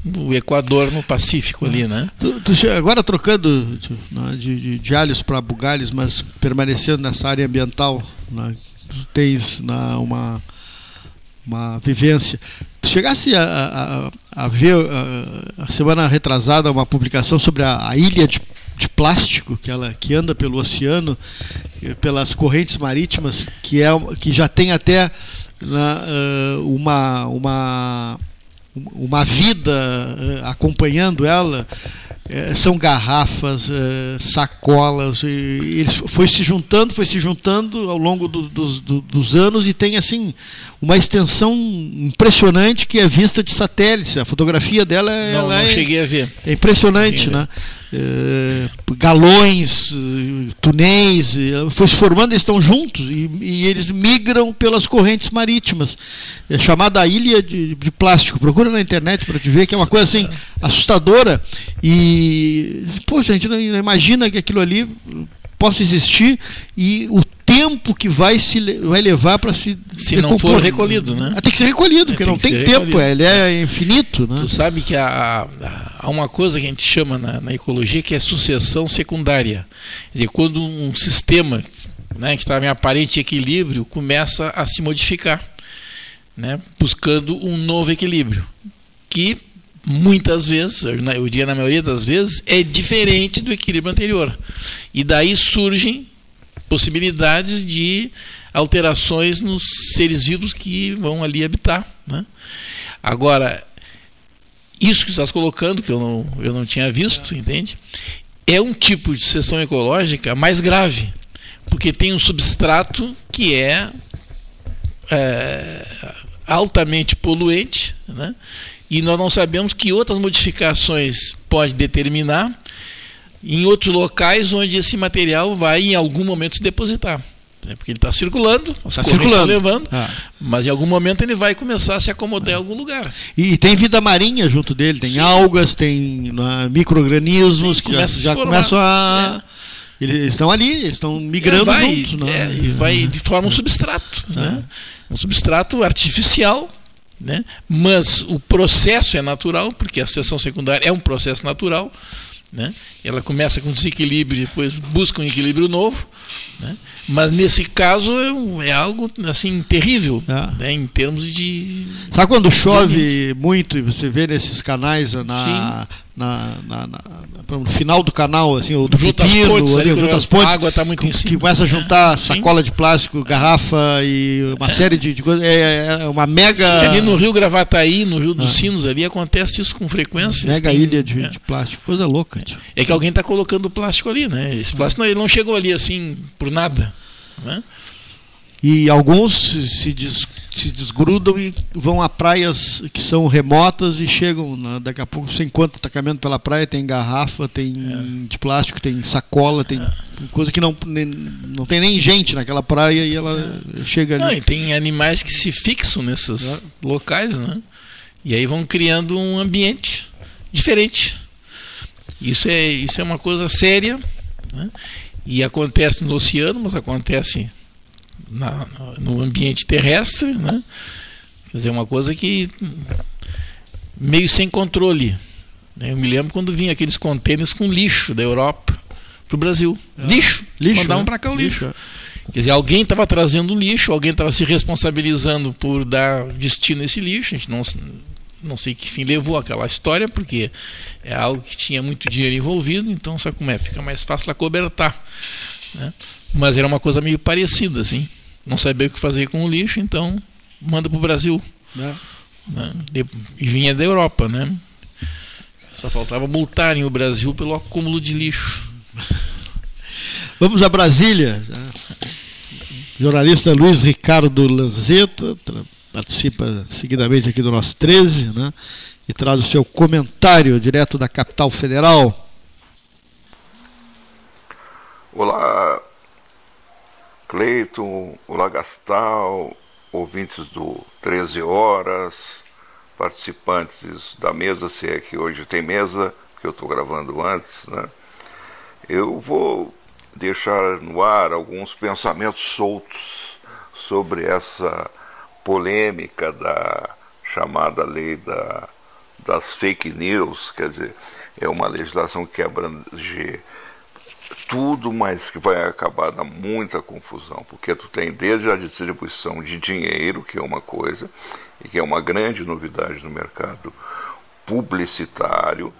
do Equador no Pacífico ali, né? Tu, tu, agora trocando de, né, de, de alhos para bugalhos, mas permanecendo nessa área ambiental, né, tu tens né, uma, uma vivência. Tu chegasse a, a, a ver a, a, semana retrasada uma publicação sobre a, ilha de, de plástico que ela que anda pelo oceano, eh, pelas correntes marítimas, que é que já tem até uh, uma uma uma vida uh, acompanhando ela, uh, são garrafas, uh, sacolas, e, eles foi se juntando, foi se juntando ao longo do, do, do, dos anos e tem assim uma extensão impressionante que é vista de satélite. A fotografia dela não, não é, cheguei a ver. É impressionante, né? É, galões, túneis, foi se formando, eles estão juntos e, e, eles migram pelas correntes marítimas. É chamada ilha de, de plástico. Procura na internet para te ver que é uma coisa assim assustadora e poxa, a gente não imagina que aquilo ali possa existir e o tempo que vai se vai levar para se se não for recolhido, né? Ah, tem que ser recolhido, porque é, não tem tempo, ele é infinito, né? Tu sabe que há, há uma coisa que a gente chama na, na ecologia que é sucessão secundária. Quer dizer, quando um sistema né, que estava em aparente equilíbrio começa a se modificar, né, buscando um novo equilíbrio, que muitas vezes, eu diria na maioria das vezes, é diferente do equilíbrio anterior. E daí surgem possibilidades de alterações nos seres vivos que vão ali habitar. Né? Agora, isso que estás colocando, que eu não, eu não tinha visto, entende? É um tipo de sucessão ecológica mais grave, porque tem um substrato que é, é altamente poluente, né? e nós não sabemos que outras modificações pode determinar em outros locais onde esse material vai em algum momento se depositar. Né? Porque ele está circulando, tá correntes estão levando, ah. mas em algum momento ele vai começar a se acomodar ah. em algum lugar. E tem vida marinha junto dele, tem Sim. algas, tem uh, micro-organismos que já, já começam a. É. Eles estão ali, eles estão migrando vai, juntos. Né? É, e vai de forma um substrato. Né? Um substrato artificial né? Mas o processo é natural, porque a sucessão secundária é um processo natural. Né? Ela começa com desequilíbrio, depois busca um equilíbrio novo. Né? Mas nesse caso é, é algo assim terrível é. né? em termos de. Sabe quando chove muito e você vê nesses canais na, na, na, na, no final do canal, assim, o do junto pepino, pontes, ali, junto às pontes, a água está muito em cima. que começa a juntar é. sacola de plástico, garrafa e uma é. série de, de coisas. É, é, é uma mega. Sim, ali no Rio Gravataí, no Rio dos ah. Sinos, ali acontece isso com frequência. Mega tem, ilha de, é. de, plástico, coisa louca. Tio. É que alguém está colocando plástico ali, né? Esse plástico não, ele não chegou ali assim por nada. Né? E alguns se, des, se desgrudam e vão a praias que são remotas e chegam, né, daqui a pouco você encontra atacamento pela praia, tem garrafa, tem é. de plástico, tem sacola, tem é. coisa que não, nem, não tem nem gente naquela praia e ela é. chega ali. Não, e tem animais que se fixam nesses é. locais, né? E aí vão criando um ambiente diferente. Isso é, isso é uma coisa séria, né? e acontece no oceano, mas acontece na, no ambiente terrestre, né? Quer dizer, uma coisa que meio sem controle. Né? Eu me lembro quando vinha aqueles contêineres com lixo da Europa para o Brasil. É. Lixo. lixo Mandavam né? para cá o lixo. lixo. É. Quer dizer, alguém estava trazendo lixo, alguém estava se responsabilizando por dar destino a esse lixo. A gente não, não sei que fim levou aquela história, porque é algo que tinha muito dinheiro envolvido, então sabe como é? Fica mais fácil acobertar. Né? Mas era uma coisa meio parecida, assim. Não sabia o que fazer com o lixo, então manda para o Brasil. É. Né? E vinha da Europa, né? Só faltava multarem o Brasil pelo acúmulo de lixo. Vamos a Brasília. Jornalista Luiz Ricardo Lanzetta participa seguidamente aqui do nosso 13, né? E traz o seu comentário direto da capital federal. Olá, Cleiton, olá Gastal, ouvintes do 13 Horas, participantes da mesa, se é que hoje tem mesa, que eu estou gravando antes, né? Eu vou deixar no ar alguns pensamentos soltos sobre essa polêmica da chamada lei da, das fake news, quer dizer, é uma legislação que abrange tudo, mas que vai acabar dando muita confusão, porque tu tem desde a distribuição de dinheiro, que é uma coisa, e que é uma grande novidade no mercado publicitário,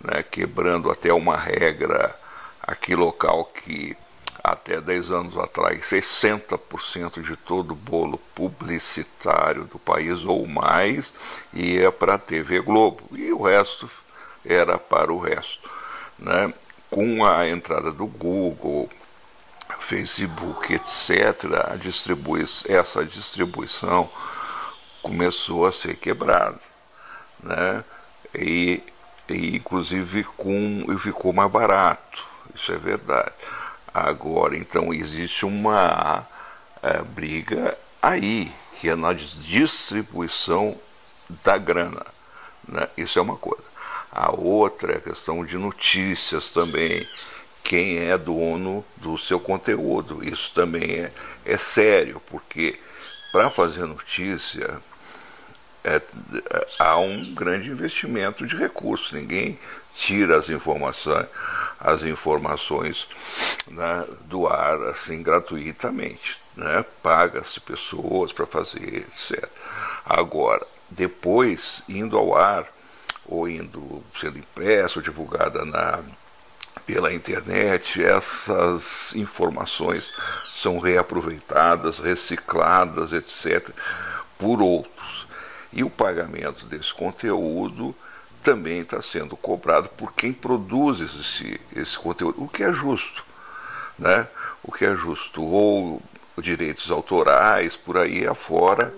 né, quebrando até uma regra aqui local que até 10 anos atrás 60% de todo o bolo publicitário do país ou mais ia para a TV Globo e o resto era para o resto. Né? Com a entrada do Google, Facebook, etc., a distribui essa distribuição começou a ser quebrada. Né? E, e inclusive com, ficou mais barato isso é verdade. Agora, então, existe uma é, briga aí, que é na distribuição da grana. Né? Isso é uma coisa. A outra é a questão de notícias também. Quem é dono do seu conteúdo. Isso também é, é sério, porque para fazer notícia é, é, há um grande investimento de recursos. Ninguém tira as informações, as informações né, do ar assim gratuitamente. Né? Paga-se pessoas para fazer, etc. Agora, depois, indo ao ar, ou indo sendo impresso, ou divulgada na, pela internet, essas informações são reaproveitadas, recicladas, etc., por outros. E o pagamento desse conteúdo também está sendo cobrado por quem produz esse, esse conteúdo, o que é justo. Né? O que é justo. Ou direitos autorais, por aí afora,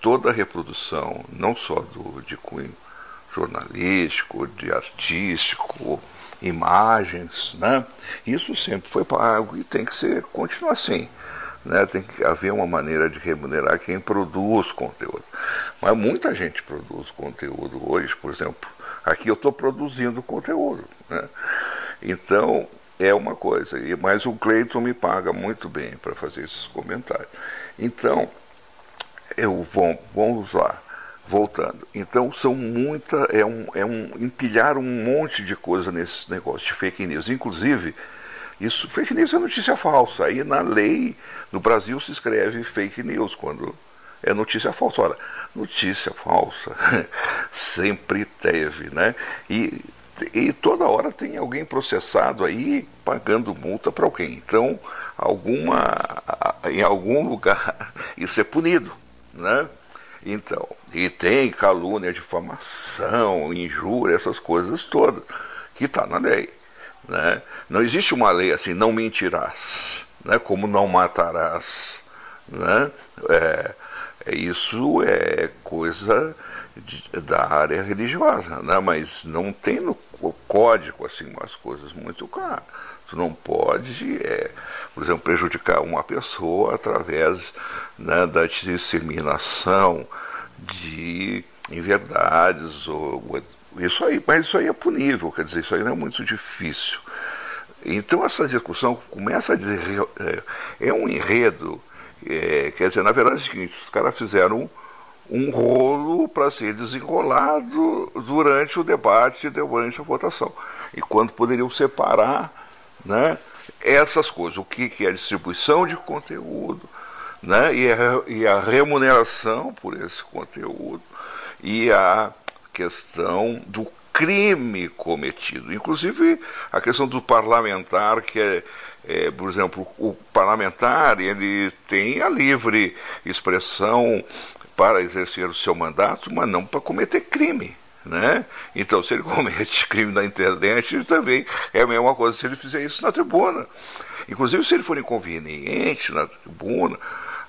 toda a reprodução, não só do, de cunho jornalístico, de artístico, imagens, né? Isso sempre foi pago e tem que ser continuar assim. Né? Tem que haver uma maneira de remunerar quem produz conteúdo. Mas muita gente produz conteúdo hoje, por exemplo, aqui eu estou produzindo conteúdo. Né? Então, é uma coisa. Mas o Cleiton me paga muito bem para fazer esses comentários. Então, eu vou, vamos lá, voltando. Então, são muita, é um, é um empilhar um monte de coisa nesse negócio de fake news. Inclusive, isso, fake news é notícia falsa. Aí na lei, no Brasil se escreve fake news quando é notícia falsa. Ora, notícia falsa sempre teve, né? E, e toda hora tem alguém processado aí pagando multa para alguém. Então, alguma, em algum lugar isso é punido, né? Então, e tem calúnia, difamação, injúria, essas coisas todas, que está na lei. Né? Não existe uma lei assim, não mentirás, né? como não matarás. Né? É, isso é coisa de, da área religiosa, né? mas não tem no código assim umas coisas muito claras. Tu não pode, é, por exemplo, prejudicar uma pessoa através né, da disseminação de inverdades ou isso aí, mas isso aí é punível, quer dizer, isso aí não é muito difícil. Então essa discussão começa a dizer, é, é um enredo É, quer dizer, na verdade é o seguinte, os caras fizeram um rolo para ser desenrolado durante o debate, durante a votação. E quando poderiam separar né, essas coisas, o que, que é a distribuição de conteúdo, né, e, a, e a remuneração por esse conteúdo, e a questão do crime cometido. Inclusive a questão do parlamentar, que é, é, por exemplo, o parlamentar ele tem a livre expressão para exercer o seu mandato, mas não para cometer crime. Né? Então, se ele comete crime na internet, ele também é a mesma coisa se ele fizer isso na tribuna. Inclusive, se ele for inconveniente na tribuna,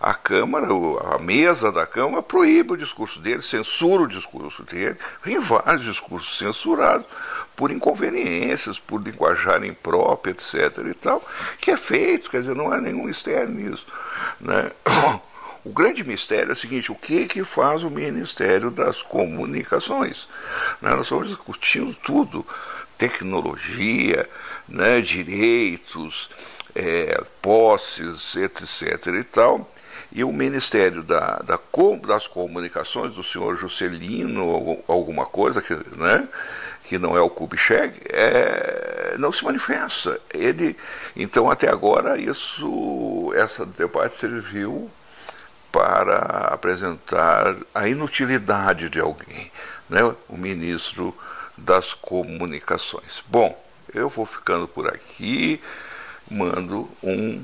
a Câmara, a mesa da Câmara, proíbe o discurso dele, censura o discurso dele. Tem vários discursos censurados por inconveniências, por linguajar imprópria, etc. e tal, que é feito, quer dizer, não há nenhum mistério nisso. Né? O grande mistério é o seguinte: o que, que faz o Ministério das Comunicações? Né? Nós estamos discutindo tudo: tecnologia, né, direitos, é, posses, etc. e tal. E o Ministério da, da, das Comunicações, do senhor Juscelino, alguma coisa, que, né, que não é o Kubitschek, é, não se manifesta. Ele, então, até agora, isso, essa debate serviu para apresentar a inutilidade de alguém, né, o ministro das Comunicações. Bom, eu vou ficando por aqui, mando um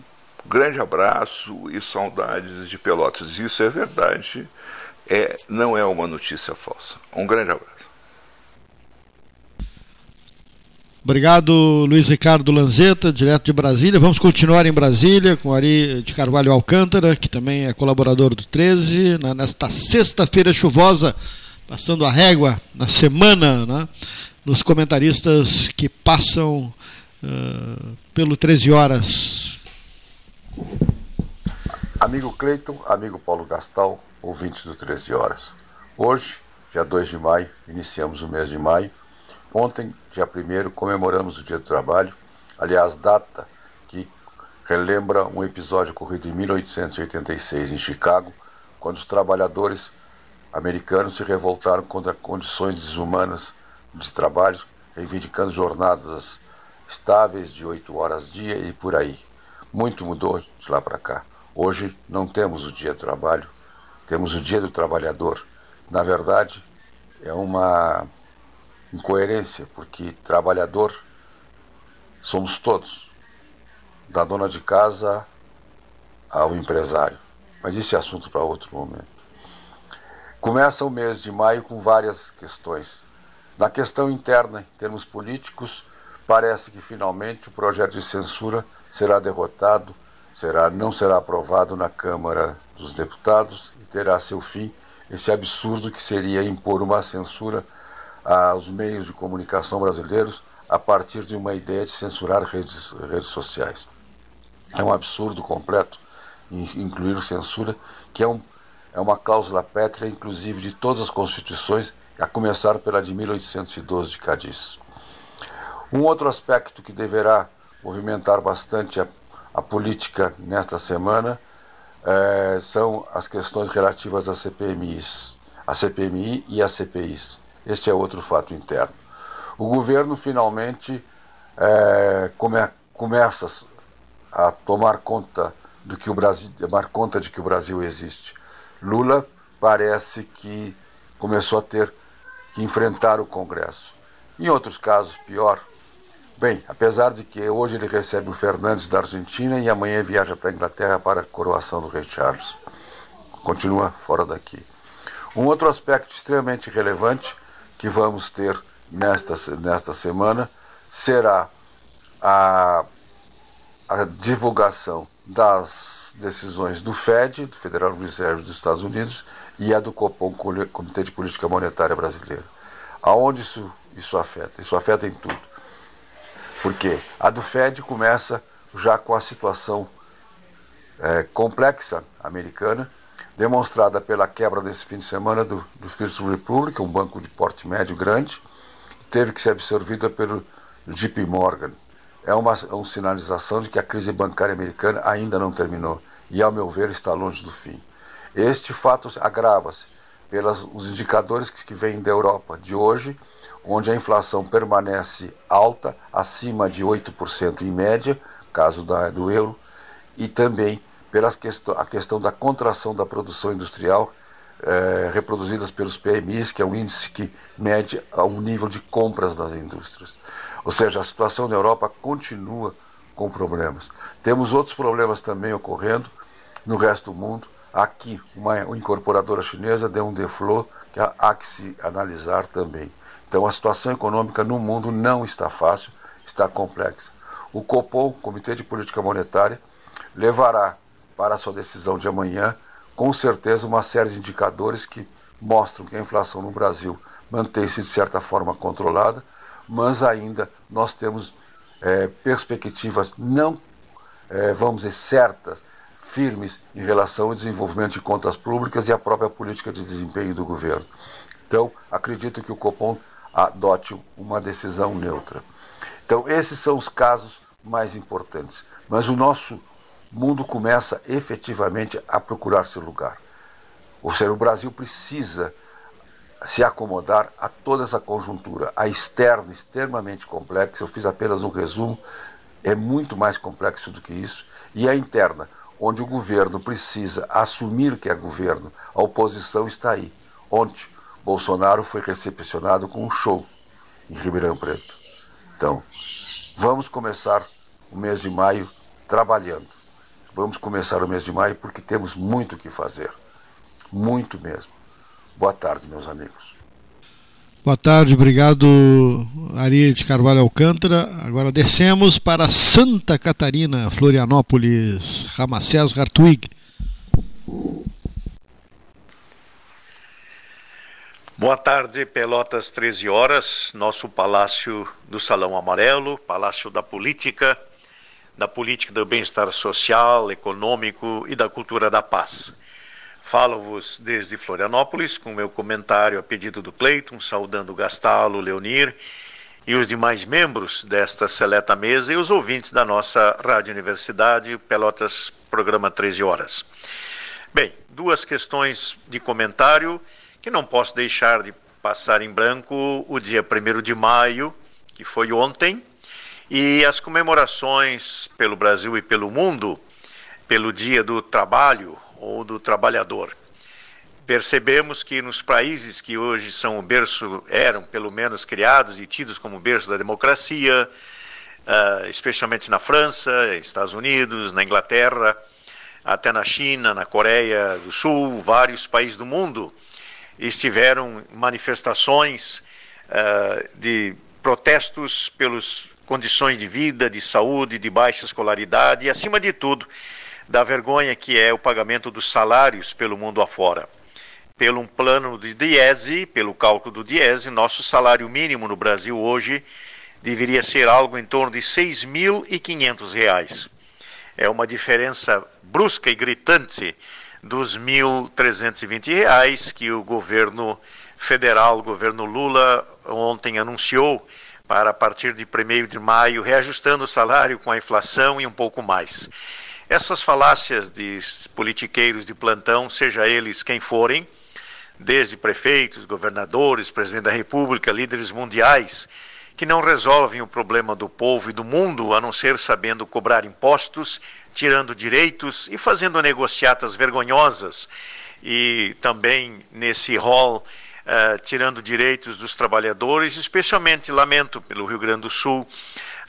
grande abraço e saudades de Pelotas. Isso é verdade, é, não é uma notícia falsa. Um grande abraço. Obrigado, Luiz Ricardo Lanzetta, direto de Brasília. Vamos continuar em Brasília com Ari de Carvalho Alcântara, que também é colaborador do 13, nesta sexta-feira chuvosa, passando a régua na semana, né, nos comentaristas que passam uh, pelo 13 Horas. Amigo Cleiton, amigo Paulo Gastal, ouvintes do 13 Horas. Hoje, dia 2 de maio, iniciamos o mês de maio Ontem, dia 1 comemoramos o Dia do Trabalho, aliás, data que relembra um episódio ocorrido em 1886 em Chicago, quando os trabalhadores americanos se revoltaram contra condições desumanas de trabalho, reivindicando jornadas estáveis de oito horas dia e por aí. Muito mudou de lá para cá. Hoje não temos o Dia do Trabalho, temos o Dia do Trabalhador. Na verdade, é uma incoerência, porque trabalhador somos todos, da dona de casa ao empresário. Mas esse é assunto para outro momento. Começa o mês de maio com várias questões. Na questão interna, em termos políticos, parece que finalmente o projeto de censura será derrotado, será, não será aprovado na Câmara dos Deputados e terá seu fim esse absurdo que seria impor uma censura aos meios de comunicação brasileiros a partir de uma ideia de censurar redes, redes sociais. É um absurdo completo incluir censura, que é, um, é uma cláusula pétrea, inclusive, de todas as constituições, a começar pela de 1812 de Cadiz. Um outro aspecto que deverá movimentar bastante a, a política nesta semana é, são as questões relativas às CPMIs, a CPMI e às CPIs. Este é outro fato interno. O governo finalmente é, come, começa a tomar conta do que o Brasil, tomar conta de que o Brasil existe. Lula parece que começou a ter que enfrentar o Congresso. Em outros casos, pior. Bem, apesar de que hoje ele recebe o Fernandes da Argentina e amanhã viaja para a Inglaterra para a coroação do rei Charles. Continua fora daqui. Um outro aspecto extremamente relevante que vamos ter nesta, nesta semana será a, a divulgação das decisões do FED, do Federal Reserve dos Estados Unidos, e a do Copom, Comitê de Política Monetária Brasileira. Aonde isso, isso afeta? Isso afeta em tudo. Porque a do FED começa já com a situação é, complexa americana, demonstrada pela quebra desse fim de semana do, do First Republic, um banco de porte médio grande, teve que ser absorvida pelo JP Morgan. é uma, uma sinalização de que a crise bancária americana ainda não terminou e, ao meu ver, está longe do fim. Este fato agrava-se pelos indicadores que, que vêm da Europa de hoje, onde a inflação permanece alta, acima de 8% em média, caso da, do euro, e também pela questão, a questão da contração da produção industrial, é, reproduzidas pelos PMIs, que é um índice que mede o nível de compras das indústrias. Ou seja, a situação na Europa continua com problemas. Temos outros problemas também ocorrendo no resto do mundo. Aqui, uma, incorporadora chinesa deu um deflor que há, há que se analisar também. Então, a situação econômica no mundo não está fácil, está complexa. O COPOM, Comitê de Política Monetária, levará para a sua decisão de amanhã, com certeza, uma série de indicadores que mostram que a inflação no Brasil mantém-se de certa forma controlada, mas ainda nós temos é, perspectivas não, é, vamos dizer, certas, firmes em relação ao desenvolvimento de contas públicas e à própria política de desempenho do governo. Então, acredito que o Copom adote uma decisão neutra. Então, esses são os casos mais importantes. Mas o nosso mundo começa efetivamente a procurar seu lugar. Ou seja, o Brasil precisa se acomodar a toda essa conjuntura. A externa, extremamente complexa, eu fiz apenas um resumo, é muito mais complexo do que isso. E a interna, onde o governo precisa assumir que é governo, a oposição está aí. Ontem, Bolsonaro foi recepcionado com um show em Ribeirão Preto. Então, vamos começar o mês de maio trabalhando. Vamos começar o mês de maio porque temos muito o que fazer. Muito mesmo. Boa tarde, meus amigos. Boa tarde, obrigado Ari de Carvalho Alcântara. Agora descemos para Santa Catarina, Florianópolis, Ramacés Hartwig. Boa tarde, Pelotas, 13 horas, nosso Palácio do Salão Amarelo, Palácio da Política, da política do bem-estar social, econômico e da cultura da paz. Falo-vos desde Florianópolis, com meu comentário a pedido do Cleiton, saudando Gastalo, Leonir e os demais membros desta seleta mesa e os ouvintes da nossa Rádio Universidade, Pelotas, programa 13 horas. Bem, duas questões de comentário que não posso deixar de passar em branco o dia 1 de maio, que foi ontem, e as comemorações pelo Brasil e pelo mundo pelo Dia do Trabalho, ou do trabalhador. Percebemos que nos países que hoje são o berço, eram pelo menos criados e tidos como berço da democracia, uh, especialmente na França, Estados Unidos, na Inglaterra, até na China, na Coreia do Sul, vários países do mundo estiveram manifestações uh, de protestos pelas condições de vida, de saúde, de baixa escolaridade e, acima de tudo, da vergonha que é o pagamento dos salários pelo mundo afora. Pelo um plano de Diese, pelo cálculo do Diese, nosso salário mínimo no Brasil hoje deveria ser algo em torno de R$ 6.500. É uma diferença brusca e gritante dos R$ 1.320 que o governo federal, o governo Lula, ontem anunciou para a partir de 1 de maio, reajustando o salário com a inflação e um pouco mais. Essas falácias de politiqueiros de plantão, seja eles quem forem, desde prefeitos, governadores, presidente da República, líderes mundiais, que não resolvem o problema do povo e do mundo a não ser sabendo cobrar impostos, tirando direitos e fazendo negociatas vergonhosas. E também nesse rol, uh, tirando direitos dos trabalhadores, especialmente, lamento, pelo Rio Grande do Sul,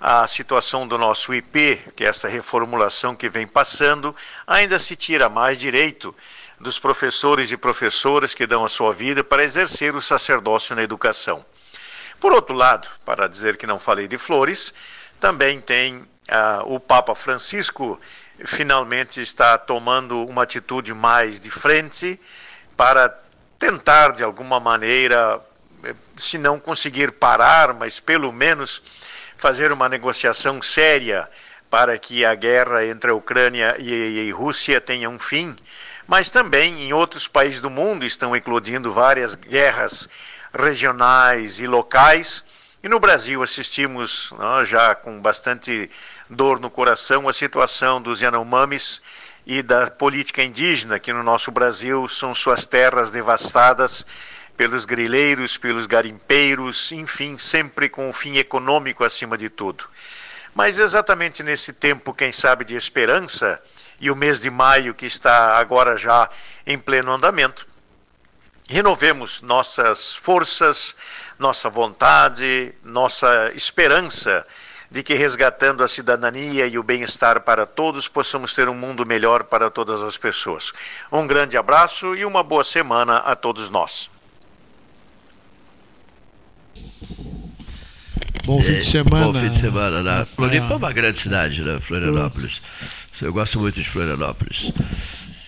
a situação do nosso IP, que é essa reformulação que vem passando, ainda se tira mais direito dos professores e professoras que dão a sua vida para exercer o sacerdócio na educação. Por outro lado, para dizer que não falei de flores, também tem ah, o Papa Francisco finalmente está tomando uma atitude mais de frente para tentar de alguma maneira, eh, se não conseguir parar, mas pelo menos fazer uma negociação séria para que a guerra entre a Ucrânia e, a Rússia tenha um fim, mas também em outros países do mundo estão eclodindo várias guerras regionais e locais. E no Brasil assistimos já com bastante dor no coração a situação dos Yanomamis e da política indígena, que no nosso Brasil são suas terras devastadas pelos grileiros, pelos garimpeiros, enfim, sempre com o fim econômico acima de tudo. Mas exatamente nesse tempo, quem sabe, de esperança, e o mês de maio que está agora já em pleno andamento, renovemos nossas forças, nossa vontade, nossa esperança de que resgatando a cidadania e o bem-estar para todos, possamos ter um mundo melhor para todas as pessoas. Um grande abraço e uma boa semana a todos nós. Bom fim de semana. Bom fim de semana. Né? Floripa é uma grande cidade, né? Florianópolis. Eu gosto muito de Florianópolis.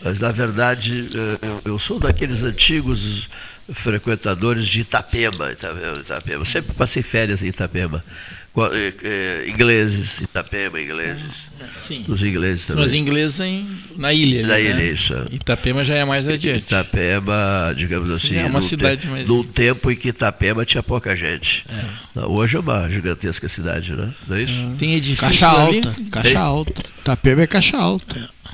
Mas, na verdade, eh, eu sou daqueles antigos frequentadores de Itapema. Itapema. Sempre passei férias em Itapema. Eh, eh, ingleses, Itapema, ingleses. Sim. Os ingleses também. Os ingleses em, na ilha. Na né? ilha, isso. Itapema já é mais adiante. Itapema, digamos assim. é uma cidade te, mais. Num tempo em que Itapema tinha pouca gente. É. Hoje é uma gigantesca cidade, né? Não é isso? É. Tem edifícios. Caixa ali. alta. Caixa Tem? alta. Itapema é caixa alta. É.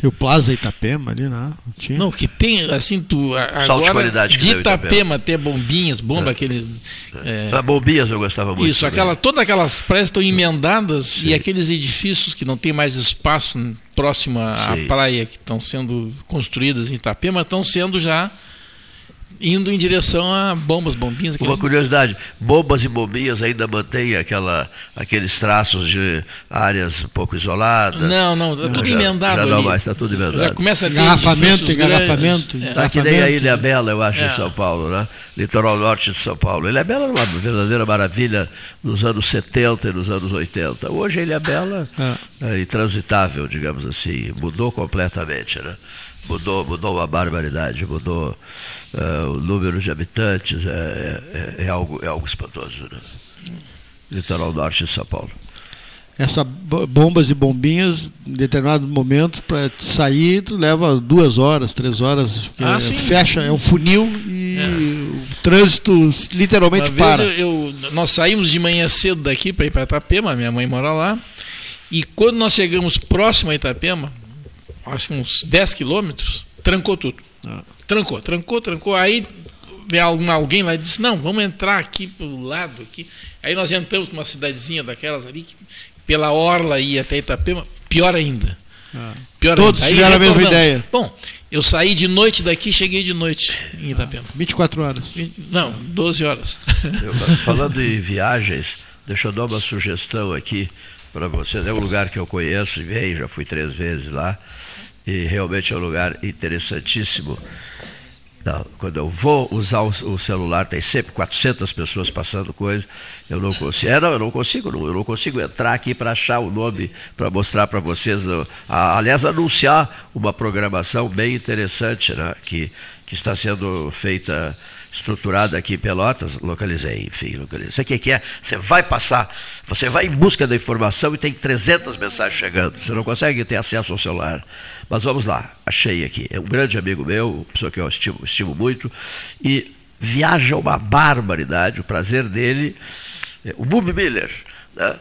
Tem o Plaza Itapema ali, né? Tinha. Não, que tem, assim, tu. Agora, de, qualidade de Itapema, até bombinhas, bomba, é. aqueles. É, é, bombinhas eu gostava muito. Isso, aquela, todas aquelas praias estão emendadas Sim. e aqueles edifícios que não tem mais espaço próximo à Sim. praia, que estão sendo construídas em Itapema, estão sendo já indo em direção a bombas, bombinhas. Aquelas... Uma curiosidade, bombas e bombinhas ainda mantêm aquela, aqueles traços de áreas um pouco isoladas? Não, não, está tudo já, emendado já ali. não mais, está tudo emendado. Já começa a engarrafamento, engarrafamento. Está é. que nem a Ilha Bela, eu acho, é. em São Paulo, né? Litoral norte de São Paulo. Ilha Bela era uma verdadeira maravilha nos anos 70 e nos anos 80. Hoje a Ilha Bela é, é intransitável, digamos assim, mudou completamente, né? Mudou, mudou uma barbaridade, mudou uh, o número de habitantes, é, é, é, algo, é algo espantoso. Né? Litoral norte de São Paulo. Essa bombas e bombinhas, em determinado momento, para sair, leva duas horas, três horas. Ah, fecha, é um funil e é. o trânsito literalmente uma para. Eu, eu, nós saímos de manhã cedo daqui para ir para Itapema, minha mãe mora lá. E quando nós chegamos próximo a Itapema, acho uns 10 quilômetros, trancou tudo. Ah. Trancou, trancou, trancou. Aí veio algum, alguém lá e disse, não, vamos entrar aqui pelo lado aqui. Aí nós entramos numa cidadezinha daquelas ali, que pela orla ia até Itapema, pior ainda. Ah. Pior Todos ainda. tiveram a mesma ideia. Bom, eu saí de noite daqui cheguei de noite em Itapema. Ah, 24 horas. Não, 12 horas. Eu, falando em viagens, deixa eu dar uma sugestão aqui para você. É um lugar que eu conheço, e já fui três vezes lá, e realmente é um lugar interessantíssimo. Quando eu vou usar o, celular, tem sempre 400 pessoas passando coisa, eu não consigo. É, não, eu não consigo, não, eu não consigo entrar aqui para achar o nome, para mostrar para vocês. Aliás, anunciar uma programação bem interessante, né, que, que está sendo feita estruturada aqui em Pelotas, localizei, enfim, localizei. Você que é? Você vai passar, você vai em busca da informação e tem 300 mensagens chegando. Você não consegue ter acesso ao celular. Mas vamos lá, achei aqui. É um grande amigo meu, pessoa que eu estimo, estimo muito, e viaja uma barbaridade, o prazer dele. É, o Bob Miller né?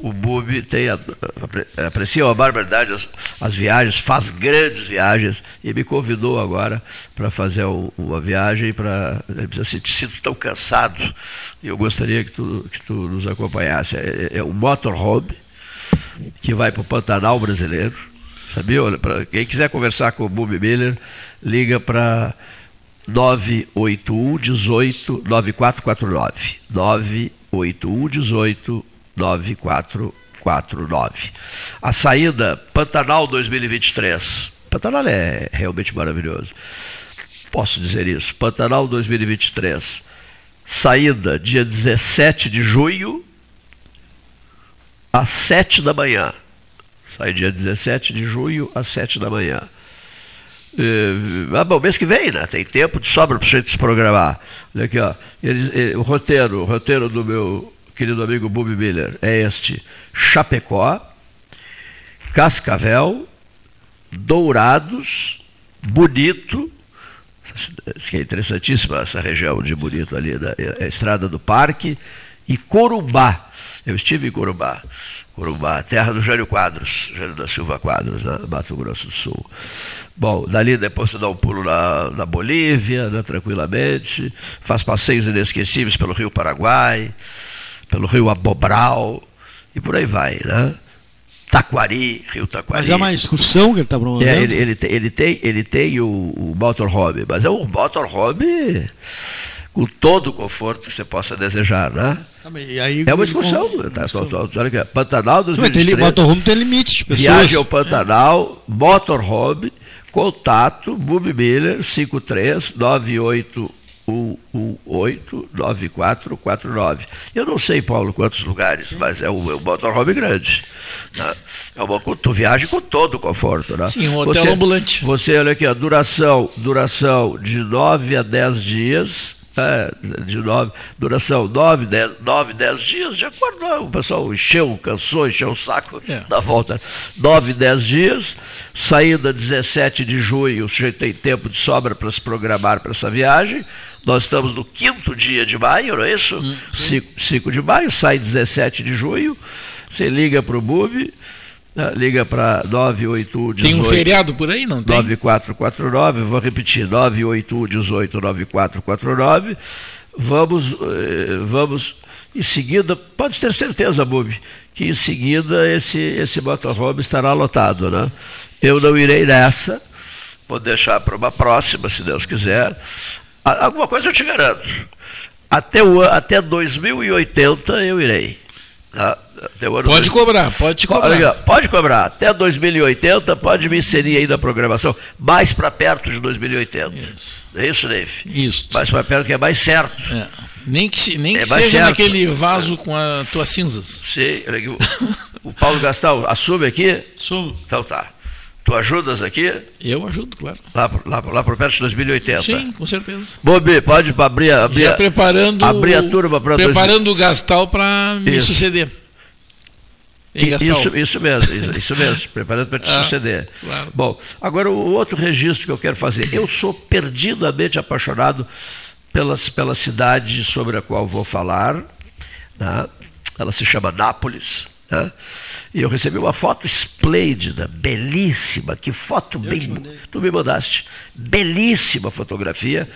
O Bubi tem a, aprecia a barbaridade as, as, viagens, faz grandes viagens e me convidou agora para fazer um, uma viagem para ele disse assim, te sinto tão cansado e eu gostaria que tu, que tu nos acompanhasse. É, é, é um motorhome que vai para o Pantanal brasileiro. Sabia? Pra, quem quiser conversar com o Bubi Miller, liga para 981 18 9449. 981 18 9449. A saída Pantanal 2023. Pantanal é realmente maravilhoso. Posso dizer isso. Pantanal 2023. Saída dia 17 de junho às 7 da manhã. Sai dia 17 de junho às 7 da manhã. Uh, ah, bom, mês que vem, né? Tem tempo de sobra para gente se programar. Olha aqui, ó. Ele, ele, o roteiro, o roteiro do meu querido amigo Bubi Miller, é este: Chapecó, Cascavel, Dourados, Bonito, que é interessantíssima essa região de Bonito ali, da, é a Estrada do Parque, e Corumbá. Eu estive em Corumbá, Corumbá, terra do Jânio Quadros, Jânio da Silva Quadros, na Mato Grosso do Sul. Bom, dali depois você dá um pulo na, na Bolívia, né, tranquilamente, faz passeios inesquecíveis pelo Rio Paraguai, pelo Rio Abobral, e por aí vai, né? Taquari, Rio Taquari. Mas é uma excursão que ele está promovendo? É, ele, ele, tem, ele tem, ele tem o, o motorhome, mas é um motorhome com todo o conforto que você possa desejar, né? Ah, aí, é uma excursão. Com... Tá, tô, tô, tô, aqui, Pantanal 2023. Mas motorhome tem limite. Pessoas. Viagem ao Pantanal, motorhome, contato, Bubi Miller, 5398 1189449. Eu não sei, Paulo, quantos lugares, mas é um, é um motorhome grande. Né? É uma, tu viaja com todo o conforto. Né? Sim, um hotel você, ambulante. Você, olha aqui, a duração, duração de 9 a 10 dias é, de nove, duração 9, 10, 9, 10 dias, de acordo, o pessoal encheu, cansou, encheu o saco é. da volta. 9, 10 dias, saída 17 de junho, o sujeito tem tempo de sobra para se programar para essa viagem. Nós estamos no quinto dia de maio, não é isso? Hum, 5, de maio, sai 17 de junho, você liga para o MUB, né, liga para 981 18. Tem um feriado por aí, não tem? 9449, vou repetir, 981 18 9449. Vamos, eh, vamos em seguida, pode ter certeza, Bubi, que em seguida esse, esse motorhome estará lotado. Né? Eu não irei nessa, vou deixar para uma próxima, se Deus quiser. Alguma coisa eu te garanto. Até, o, até 2080 eu irei. Tá? Pode dois... cobrar, pode cobrar. Pode cobrar. Até 2080 pode me inserir aí na programação. Mais para perto de 2080. Isso. É isso, Neif? Isso. Mais para perto que é mais certo. É. Nem que, nem é que seja certo. naquele vaso com as tuas cinzas. Sim. O, o Paulo Gastal assume aqui? Assumo. Então tá. Tu ajudas aqui? Eu ajudo, claro. Lá, lá, lá por perto de 2080. Sim, com certeza. Bobi, pode abrir, abrir, Já preparando, abrir a turma para Preparando 2000. o Gastal para me suceder. Isso, isso mesmo, isso, isso mesmo, preparando para te ah, suceder. Claro. Bom, agora o outro registro que eu quero fazer. Eu sou perdidamente apaixonado pela, pela cidade sobre a qual vou falar. Né? Ela se chama Nápoles. Né? E eu recebi uma foto esplêndida, belíssima. Que foto eu bem. Tu me mandaste. Belíssima fotografia.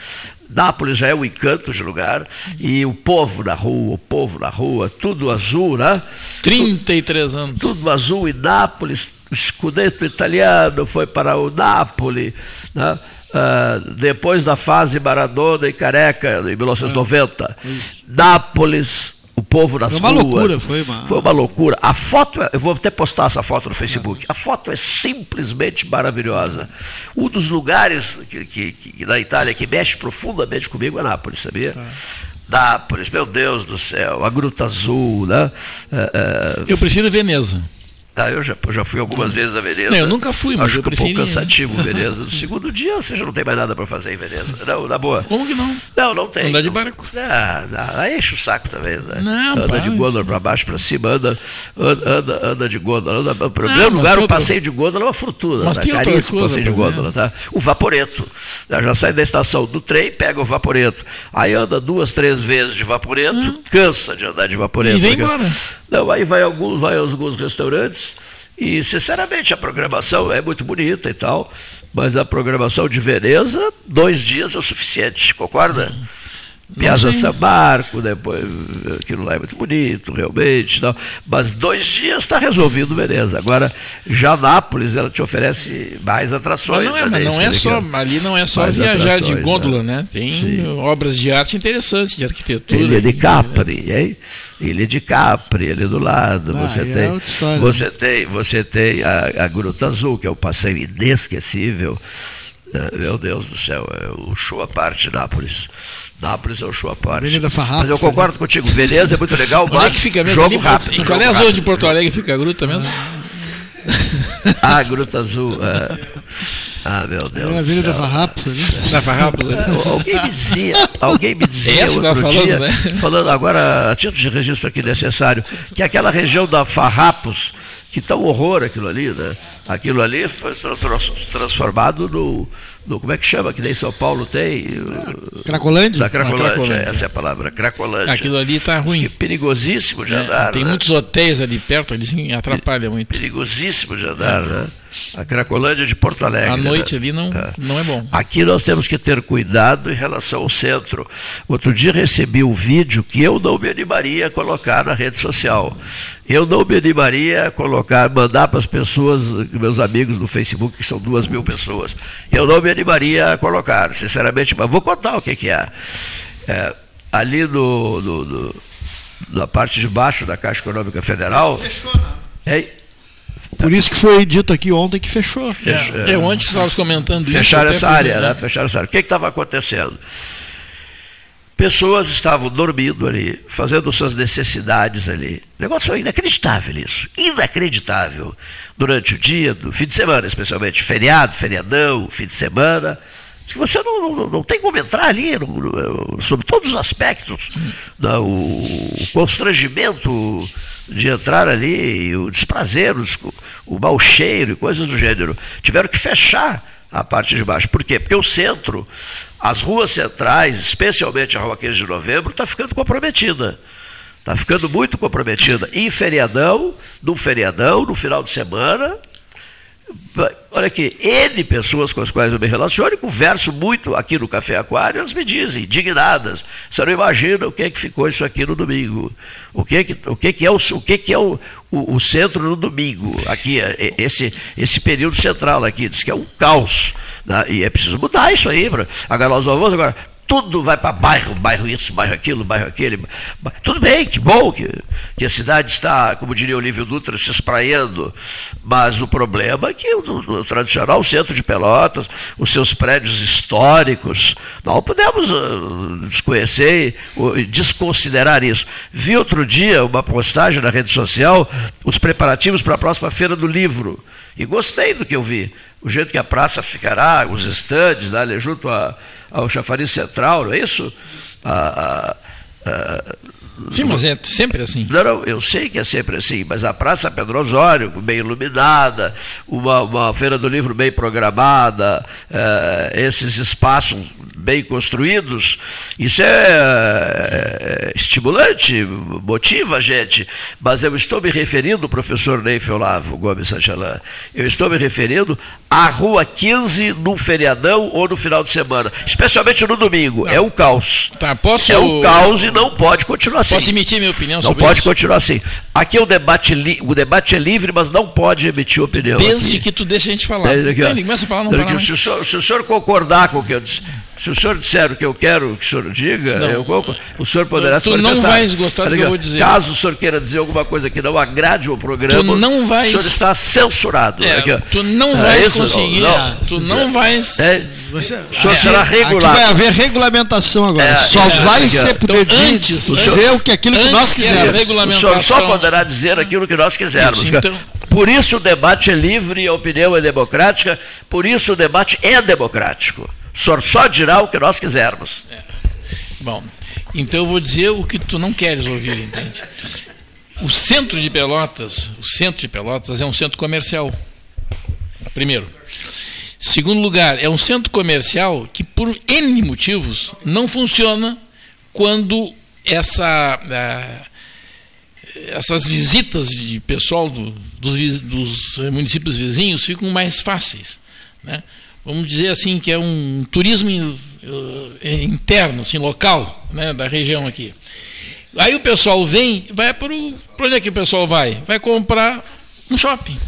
Nápoles já é um encanto de lugar. E o povo na rua, o povo na rua, tudo azul, né? 33 anos. Tudo azul. E Nápoles, o escudeto italiano foi para o Nápoles. Né? Uh, depois da fase Maradona e Careca, em 1990. Ah, Nápoles povo nas ruas. Foi uma ruas. loucura, foi uma... Foi uma loucura. A foto, eu vou até postar essa foto no Facebook. A foto é simplesmente maravilhosa. Um dos lugares que, que, que na Itália que mexe profundamente comigo é Nápoles, sabia? Tá. Nápoles, meu Deus do céu, a Gruta Azul, né? É, é... Eu prefiro Veneza. Ah, eu já, já fui algumas vezes a Veneza. Não, eu nunca fui, mas Acho eu que prefiro... um pouco cansativo Veneza. No segundo dia você já não tem mais nada para fazer em Veneza. Não, na boa. Como que não? Não, não tem. Andar de barco. Ah, aí enche o saco também. Né? Não, anda de gôndola para baixo, para cima, anda, anda, anda de gôndola. Anda, em primeiro ah, lugar, o outra... passeio de gôndola é uma fortuna. Mas né? tem Caríssimo outra passeio de gôndola. Tá? O vaporeto. Já sai da estação do trem, pega o vaporeto. Aí anda duas, três vezes de vaporeto, hum. cansa de andar de vaporeto. E vem embora. Não, aí vai alguns, vai alguns restaurantes e, sinceramente, a programação é muito bonita e tal, mas a programação de Veneza, dois dias é o suficiente, concorda? Piazza San Marco, depois aquilo lá é muito bonito, realmente, não. mas dois dias está resolvido, beleza. Agora, já Nápoles, ela te oferece mais atrações. Mas não é, mas não é só, ali não é só viajar de gôndola, né? né? Tem Sim. obras de arte interessantes, de arquitetura. Ilha de Capri, né? hein? Ilha de Capri, ali do lado. Ah, você, é tem, é você tem, você tem a, a Gruta Azul, que é um passeio inesquecível. É, meu Deus do céu, é o show à parte Nápoles. Nápoles é o show à parte. Avenida Farrapos, mas eu concordo né? contigo, Veneza é muito legal, mas Onde é que fica mesmo jogo ali, rápido. E qual é a zona de Porto Alegre fica a gruta mesmo? ah, Gruta Azul. É. Ah, meu Deus. É a Avenida Farrapos ali. Da Farrapos, né? Alguém me dizia, alguém me dizia Essa outro falando, dia, né? falando agora, a título de registro aqui necessário, que aquela região da Farrapos que tá um horror aquilo ali, né? Aquilo ali foi transformado no, no como é que chama, que nem São Paulo tem? Cracolândia? Da Cracolândia, Cracolândia. essa é a palavra, Cracolândia. Aquilo ali está ruim. Que perigosíssimo de é, andar. Tem né? muitos hotéis ali perto, eles atrapalham muito. Perigosíssimo de andar, é. né? A Cracolândia de Porto Alegre. À noite né? ali não é. não é bom. Aqui nós temos que ter cuidado em relação ao centro. Outro dia recebi um vídeo que eu não me animaria a colocar na rede social. Eu não me animaria a colocar, mandar para as pessoas, meus amigos no Facebook, que são duas mil pessoas. Eu não me animaria a colocar, sinceramente, mas vou contar o que, que é. é ali no, no, no, na parte de baixo da Caixa Econômica Federal. Fechou, não? É, por isso que foi dito aqui ontem que fechou. fechou. É, é, ontem estávamos comentando Fecharam isso. Fecharam essa área, né? Fecharam essa área. O que estava acontecendo? Pessoas estavam dormindo ali, fazendo suas necessidades ali. O negócio é inacreditável isso. Inacreditável. Durante o dia, do fim de semana, especialmente. Feriado, feriadão, fim de semana. Que você não, não, não tem como entrar ali no, no, sobre todos os aspectos. Não, o constrangimento de entrar ali, o desprazer, o, o mau cheiro e coisas do gênero. Tiveram que fechar a parte de baixo. Por quê? Porque o centro, as ruas centrais, especialmente a Rua 15 de Novembro, está ficando comprometida. Está ficando muito comprometida. Em feriadão, no feriadão, no final de semana, Olha aqui, N pessoas com as quais eu me relaciono e converso muito aqui no Café Aquário, elas me dizem, indignadas, você não imagina o que é que ficou isso aqui no domingo, o que é que, o que, é que é, o, o, que é, é o, o, o, centro no domingo, aqui, é, é, esse, esse período central aqui, diz que é um caos, né? e é preciso mudar isso aí, pra, agora nós vamos agora, tudo vai para bairro, bairro isso, bairro aquilo, bairro aquele. Tudo bem, que bom que, que a cidade está, como diria o Olívio Dutra, se espraiando, mas o problema é que o, o, tradicional centro de Pelotas, os seus prédios históricos, não podemos uh, desconhecer e desconsiderar isso. Vi outro dia uma postagem na rede social, os preparativos para a próxima feira do livro, e gostei do que eu vi. O jeito que a praça ficará, os estandes, né, junto a ao chafariz central, não é isso? A, a, a, Sim, mas é sempre assim. Não, não, eu sei que é sempre assim, mas a Praça Pedro Osório, bem iluminada, uma, uma feira do livro bem programada, eh, esses espaços bem construídos, isso é, é estimulante, motiva a gente, mas eu estou me referindo, professor Neif Olavo Gomes Sanchalan, eu estou me referindo à Rua 15 no feriadão ou no final de semana, especialmente no domingo, é um caos. Tá, posso... É um caos e não pode continuar assim. Posso emitir minha opinião não sobre? Não pode continuar assim. Aqui o debate, o debate é livre, mas não pode emitir opinião. Desde aqui. que tu deixa a gente falar. Desde aqui, começa a falar, não para se, o senhor, se o senhor concordar com o que eu disse, se o senhor disser o que eu quero que o senhor diga, eu, o senhor poderá se Tu não vais gostar do que eu vou dizer. Caso o senhor queira dizer alguma coisa que não agrade o programa, tu não vais... o senhor está censurado. É, tu não é vais isso? conseguir. Não, tu não vais. É, você, o senhor será regulado. Aqui vai haver regulamentação agora. É, só é, vai ser então, antes dizer o que aquilo que nós quisermos. O senhor só poderá dizer aquilo que nós quisermos. Isso, então, por isso o debate é livre, a opinião é democrática, por isso o debate é democrático. O senhor só dirá o que nós quisermos. É. Bom, então eu vou dizer o que tu não queres ouvir, entende? O centro de Pelotas, o centro de Pelotas é um centro comercial. Primeiro. Segundo lugar, é um centro comercial que, por N motivos, não funciona quando essa, essas visitas de pessoal do, dos, dos municípios vizinhos ficam mais fáceis. Né? Vamos dizer assim, que é um turismo uh, interno, assim, local, né, da região aqui. Aí o pessoal vem, vai para onde é que o pessoal vai? Vai comprar um shopping.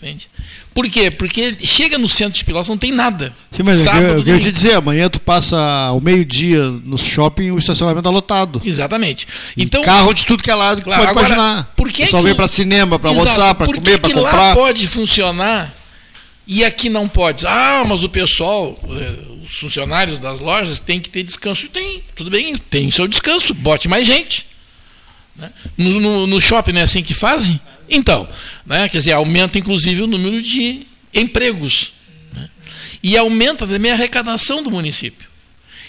Entende? Por quê? Porque chega no centro de Pilotos não tem nada. Sim, mas Sábado, eu, eu queria te dizer, amanhã tu passa o meio-dia no shopping o estacionamento está lotado. Exatamente. Então, carro de tudo que é lado, claro, pode agora, imaginar. Por que o pessoal que, vem para cinema, para almoçar, para comer, para comprar. lá pode funcionar e aqui não pode. Ah, mas o pessoal, eh, os funcionários das lojas têm que ter descanso. Tem, tudo bem, tem seu descanso, bote mais gente. Né? No, no, no, shopping não é assim que fazem? Então, né? quer dizer, aumenta inclusive o número de empregos. Né? E aumenta também a arrecadação do município.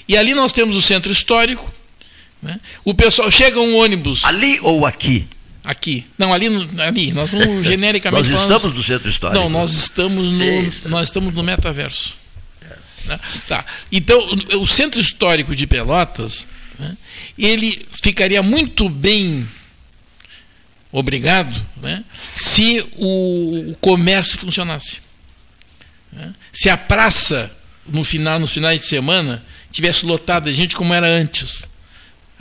E ali nós temos o centro histórico. Né? O pessoal chega um ônibus. Ali ou aqui? Aqui. Não, ali, ali. Nós vamos genericamente Nós estamos no centro histórico. Não, nós estamos no, sim, nós estamos no metaverso. É. Né? Tá. Então, o centro histórico de Pelotas, né, ele ficaria muito bem obrigado né, se o, o comércio funcionasse. Né? Se a praça, no final, nos finais de semana, tivesse lotada de gente como era antes.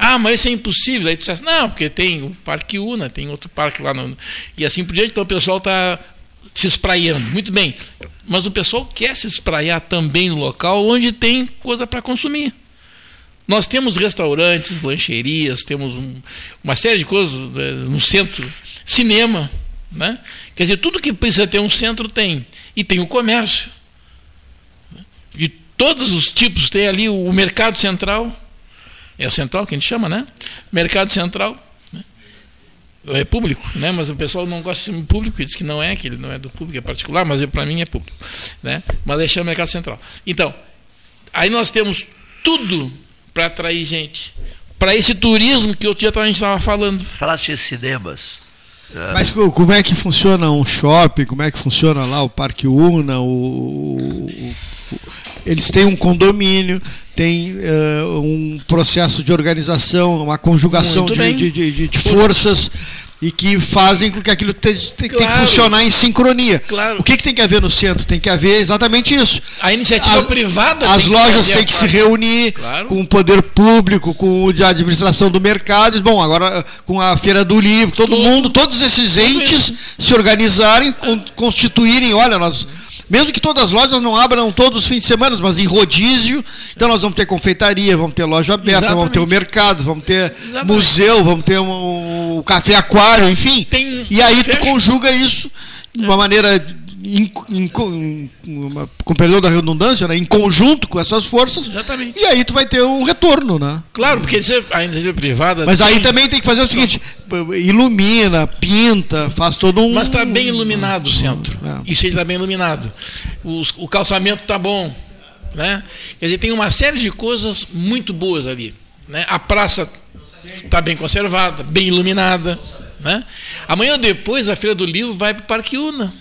Ah, mas isso é impossível. Aí tu dissesse, não, porque tem o Parque Una, tem outro parque lá. No... E assim por diante, então o pessoal está se espraiando. Muito bem. Mas o pessoal quer se espraiar também no local onde tem coisa para consumir. Nós temos restaurantes, lancherias, temos um, uma série de coisas né, no centro, cinema. Né? Quer dizer, tudo que precisa ter um centro tem. E tem o comércio. De todos os tipos, tem ali o mercado central é o central que a gente chama, né? Mercado central. Né? É público, né? mas o pessoal não gosta de público e diz que não é, que ele não é do público, é particular, mas para mim é público. Né? Mas ele chama mercado central. Então, aí nós temos tudo para atrair gente. Para esse turismo que outro dia a gente estava falando. Falaste de cinemas. É. Mas como é que funciona um shopping? Como é que funciona lá o Parque Una? O, o, eles têm um condomínio, tem uh, um processo de organização, uma conjugação de, de, de, de, forças e que fazem com que aquilo tem, tem, claro. tem que funcionar em sincronia. Claro. O que, que, tem que haver no centro? Tem que haver exatamente isso. A iniciativa as, privada. As lojas têm que se reunir claro. com o poder público, com o de administração do mercado. Bom, agora com a feira do livro, todo Tudo. mundo, todos esses entes se organizarem, constituírem. Olha, nós mesmo que todas as lojas não abram todos os fins de semana, mas em rodízio. Então nós vamos ter confeitaria, vamos ter loja aberta, Exatamente. vamos ter o mercado, vamos ter Exatamente. museu, vamos ter um, um café aquário, enfim. Tem, e aí tu conjuga isso de uma maneira em, em, com perdão da redundância, né, em conjunto com essas forças. Exatamente. E aí tu vai ter um retorno, né? Claro, porque a iniciativa privada. Mas tem... aí também tem que fazer o seguinte: ilumina, pinta, faz todo um. Mas está bem iluminado o centro. É. Isso está bem iluminado. Os, o calçamento está bom. Né? Quer dizer, tem uma série de coisas muito boas ali. Né? A praça está bem conservada, bem iluminada. Né? Amanhã ou depois a Feira do Livro vai para o Parque Una.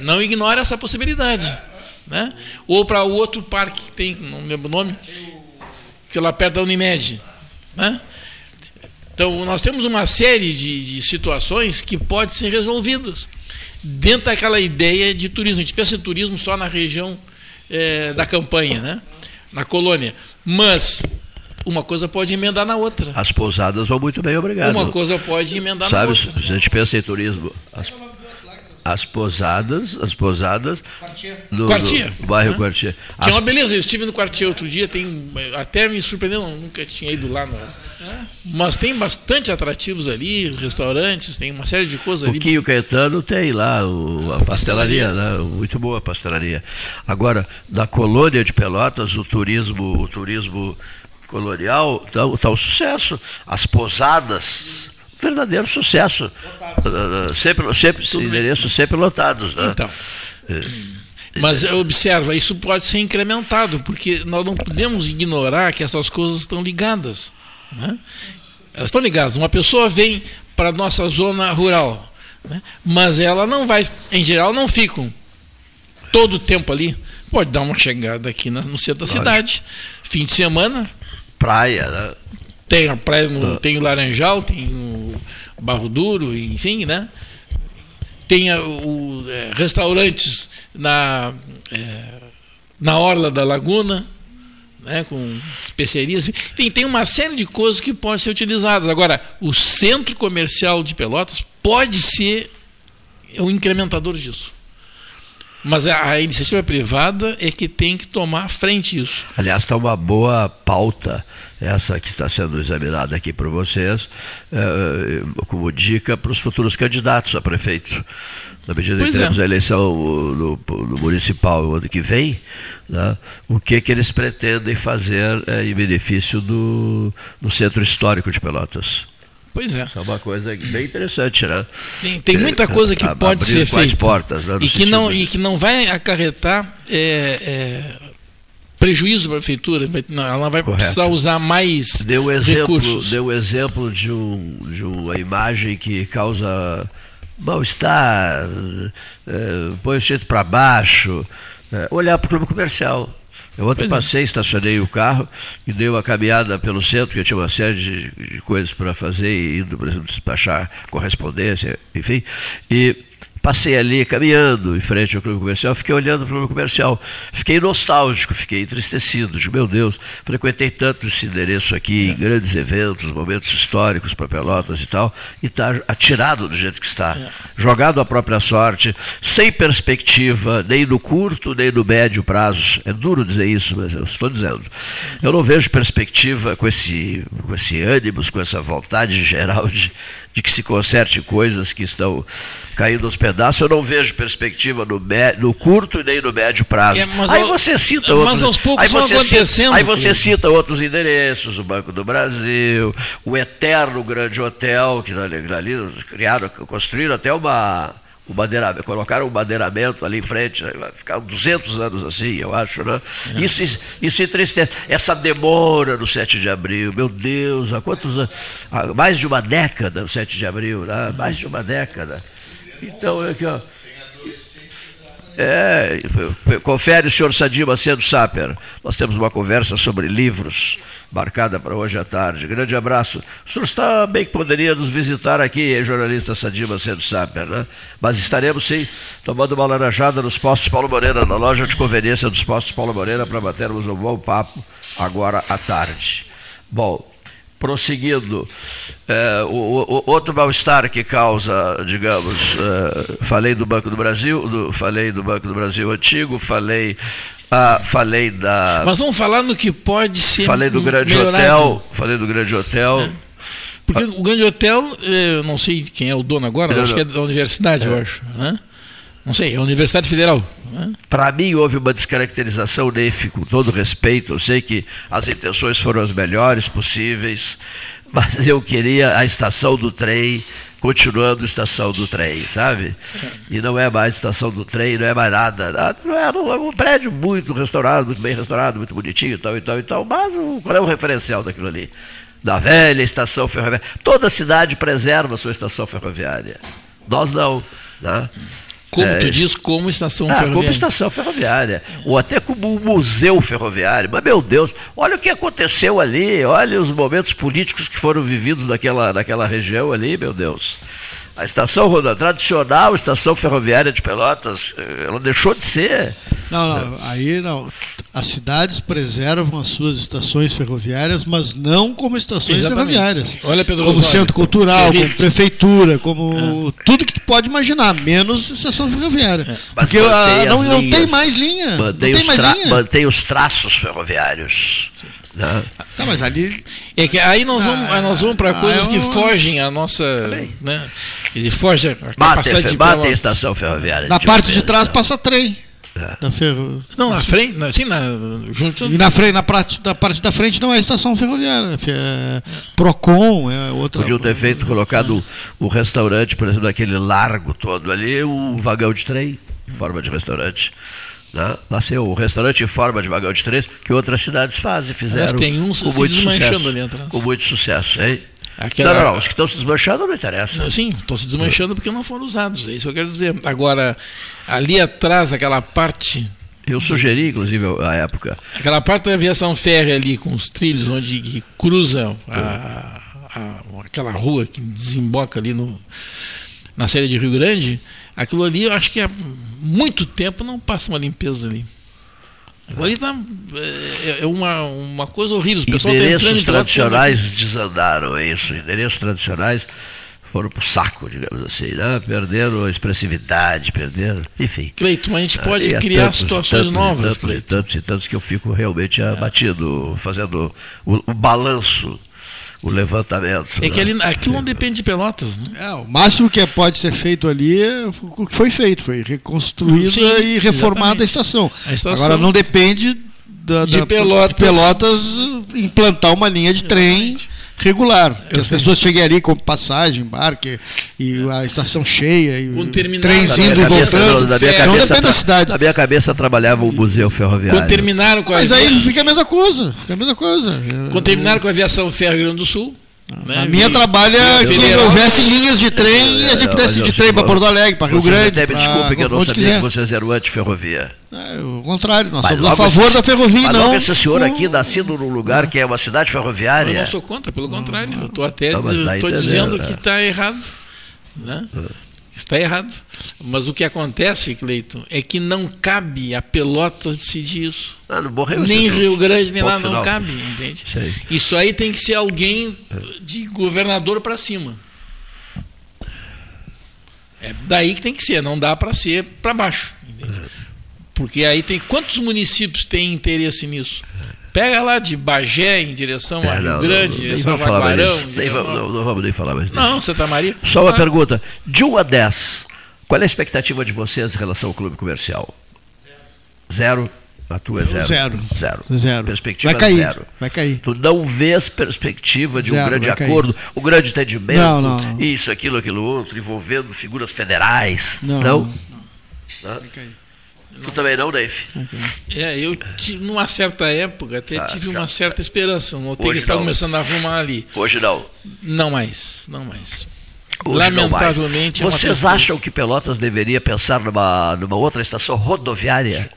Não ignore essa possibilidade. Né? Ou para o outro parque que tem, não lembro o nome, que é lá perto da Unimed. Né? Então, nós temos uma série de, de situações que podem ser resolvidas dentro daquela ideia de turismo. A gente pensa em turismo só na região é, da campanha, né? na colônia. Mas uma coisa pode emendar na outra. As pousadas vão muito bem, obrigado. Uma coisa pode emendar Sabe, na outra. Se a gente pensa em turismo, as as posadas, as posadas do, Quartier, do bairro né? Quartier. Que é uma beleza, eu estive no Quartier outro dia, tem até me surpreendeu, nunca tinha ido lá no, é. mas tem bastante atrativos ali, restaurantes, tem uma série de coisas o ali. O Quinho Caetano tem lá o, a pastelaria, né? muito boa a pastelaria. Agora, na colônia de Pelotas, o turismo, o turismo colonial está tá um sucesso. As posadas verdadeiro sucesso. Uh, sempre, sempre, endereços sempre lotados. Né? Então. É. Mas observa, isso pode ser incrementado, porque nós não podemos ignorar que essas coisas estão ligadas. Né? Elas estão ligadas. Uma pessoa vem para a nossa zona rural, né? mas ela não vai, em geral, não ficam todo o tempo ali. Pode dar uma chegada aqui no centro da cidade, fim de semana. Praia, né? Tem a praia, no, ah. tem o Laranjal, tem o Barro Duro, enfim, né? Tem o, é, restaurantes na, é, na Orla da Laguna, né, com especiarias. Enfim, tem uma série de coisas que podem ser utilizadas. Agora, o centro comercial de Pelotas pode ser o incrementador disso. Mas a, a iniciativa privada é que tem que tomar frente isso. Aliás, está uma boa pauta essa que está sendo examinada aqui por vocês, é, como dica para os futuros candidatos a prefeito. Na medida pois que teremos é. a eleição no, no, municipal o ano que vem, né, o que, que eles pretendem fazer é, em benefício do, do centro histórico de Pelotas. Pois é. Isso é uma coisa bem interessante, né? Tem, tem muita coisa que pode ser feita. portas, né, e, que não, e que não vai acarretar é, é, prejuízo para a prefeitura. Ela vai Correto. precisar usar mais deu exemplo, recursos. Deu exemplo de, um, de uma imagem que causa mal-estar, é, põe o jeito para baixo, é, olhar para o clube comercial. Eu ontem pois é. passei, é. estacionei o carro e dei uma caminhada pelo centro, que eu tinha uma série de, de coisas para fazer, indo, por exemplo, despachar correspondência, enfim. E Passei ali caminhando em frente ao clube comercial, fiquei olhando para o clube comercial. Fiquei nostálgico, fiquei entristecido. Digo, meu Deus, frequentei tanto esse endereço aqui, em grandes eventos, momentos históricos para Pelotas e tal, e está atirado do jeito que está. É. Jogado à própria sorte, sem perspectiva, nem no curto, nem no médio prazo. É duro dizer isso, mas eu estou dizendo. Eu não vejo perspectiva com esse, com esse ânimos, com essa vontade geral de, de que se conserte coisas que estão caindo aos pedaços pedaço, eu não vejo perspectiva no, no curto e nem no médio prazo. É, aí ao, você cita outros. Mas aos poucos aí você acontecendo. Cita, aí você cita outros endereços, o Banco do Brasil, o eterno grande hotel, que ali criaram, construíram até uma o madeiramento, colocaram o madeiramento ali em frente, vai ficar 200 anos assim, eu acho, né? É. Isso, isso, entristece. Essa demora no 7 de abril, meu Deus, há quantos anos? Há mais de uma década no 7 de abril, né? mais de uma década. Então, aqui, ó. É, confere senhor Sadio Macedo Saper. Nós temos uma conversa sobre livros, marcada para hoje à tarde. Grande abraço. O senhor está bem que poderia nos visitar aqui, jornalista Sadio Macedo Saper, né? Mas estaremos sim tomando uma laranjada nos postos Paulo Moreira, na loja de conveniência dos postos Paulo Moreira, para batermos um bom papo agora à tarde. Bom, prosseguindo, é, o, o, outro mal-estar que causa, digamos, é, falei do Banco do Brasil, do, falei do Banco do Brasil antigo, falei, ah, falei da. Mas vamos falar no que pode ser. Falei do grande melhorado. hotel, falei do grande hotel. É. Porque o grande hotel, eu não sei quem é o dono agora, acho que é da universidade, eu é. acho. Né? Não sei, é a Universidade Federal. Né? Para mim houve uma descaracterização NEF, com todo respeito. Eu sei que as intenções foram as melhores possíveis, mas eu queria a estação do trem continuando estação do trem, sabe? E não é mais estação do trem, não é mais nada. Não é, não é um prédio muito restaurado, muito bem restaurado, muito bonitinho e tal e tal e tal, mas qual é o referencial daquilo ali? Da velha estação ferroviária. Toda cidade preserva a sua estação ferroviária. Nós não. Né? Como é, tu diz, como estação ah, ferroviária. Como estação ferroviária. Ou até como um museu ferroviário. Mas, meu Deus, olha o que aconteceu ali, olha os momentos políticos que foram vividos naquela, naquela região ali, meu Deus. A estação a tradicional estação ferroviária de Pelotas, eh, ela deixou de ser. Não, não, aí não. As cidades preservam as suas estações ferroviárias, mas não como estações Exatamente. ferroviárias. Olha, Pedro como centro cultural, como prefeitura, como é. tudo que tu pode imaginar, menos estação ferroviária. É. Porque a, não, não tem mais linha. Mantém, não tem mais linha. mantém os traços ferroviários. Sim. Não. Tá, mas ali. É que aí nós vamos, ah, nós vamos para ah, coisas que fogem a nossa. Né, que foge a capacidade de. Bate a estação ferroviária. Na parte de trás passa trem. É. Da ferro... Não, na frente, sim, na, junto... E na frente, na parte, da parte da frente não é estação ferroviária, é Procon, é outra. Podiam ter feito, colocado o, o restaurante, por exemplo, daquele largo todo ali, o vagão de trem, forma de restaurante. Né? Nasceu o restaurante em forma de vagão de trem, que outras cidades fazem, fizeram. Mas tem uns com muito sucesso, ali atrás. Com muito sucesso, hein? Aquela... Não, não, não, os que estão se desmanchando não interessa. Não, sim, estão se desmanchando porque não foram usados, é isso que eu quero dizer. Agora, ali atrás, aquela parte. Eu sugeri, inclusive, a época. Aquela parte da aviação férrea ali, com os trilhos onde cruza a, a, aquela rua que desemboca ali no, na série de Rio Grande, aquilo ali eu acho que há muito tempo não passa uma limpeza ali. Ali tá, é, é uma, uma coisa horrível. Os Endereços tá tradicionais desandaram, é isso. Endereços tradicionais foram para o saco, digamos assim, né? perderam a expressividade, perderam, enfim. Cleiton, a gente pode criar tantos, situações tantos, novas. Tantos, tantos e tantos que eu fico realmente é. abatido, fazendo o, o balanço o levantamento. É que né? ali, aquilo não depende de Pelotas, né? É, o máximo que pode ser feito ali é o que foi feito, foi reconstruída Sim, e reformada a estação. a estação. Agora não depende da, de, Pelotas. de, Pelotas. implantar uma linha de exatamente. trem regular. As pessoas cheguem ali com passagem, embarque, e a estação cheia, e Com trens indo e voltando. na minha não cabeça, depende da cidade. Na minha cabeça trabalhava o museu ferroviário. Quando terminaram com a Mas aí fica a mesma coisa. Fica a mesma coisa. Quando terminaram com a aviação ferro Rio Grande do Sul. Né, A minha trabalha via que federal, houvesse linhas de trem e a gente pudesse mas de eu- trem para Porto Alegre, para Rio Grande. até pra- desculpe que eu não sabia quiser. que vocês eram anti-ferrovia. É, o contrário, nós Mas somos a favor esse- da ferrovia, mas não. logo esse senhor aqui, nascido num lugar que é uma cidade Eu ferroviária. não sou contra, pelo contrário. Eu estou até Não, mas diz- daí tô entendeu, dizendo que está errado. Né? Está errado. Mas o que acontece, Cleiton, é que não cabe a Pelotas decidir isso. Ah, não esse nem. Rio Grande, nem lá, não final. cabe, entende? Sei. Isso aí tem que ser alguém de governador para cima. É daí que tem que ser, não dá para ser para baixo. entende? Porque aí tem quantos municípios têm interesse nisso? Pega lá de Bagé em direção a É, Rio não, Grande, não, em direção a Jaguarão. a- não, não vamos nem falar mais disso. Não, Santa Maria. Só uma Ah, pergunta. De 1 a 10, qual é a expectativa de vocês em relação ao clube comercial? Zero? A tua é zero? Zero. Zero. Zero. Perspectiva Vai cair, zero. vai cair. Tu não vês perspectiva de um Zero, grande vai cair. acordo, um grande entendimento, Não, não, não. isso, aquilo, aquilo outro, envolvendo figuras federais. Não, Não? não. Não? Tu também não, Dave? É, eu tive, numa certa época até Ah, tive já. uma certa esperança. Notei Hoje que não. começando a arrumar ali. Hoje não. Não mais, não mais. Hoje não mais. Lamentavelmente. é Vocês tristeza. acham que Pelotas deveria pensar numa, numa outra estação rodoviária?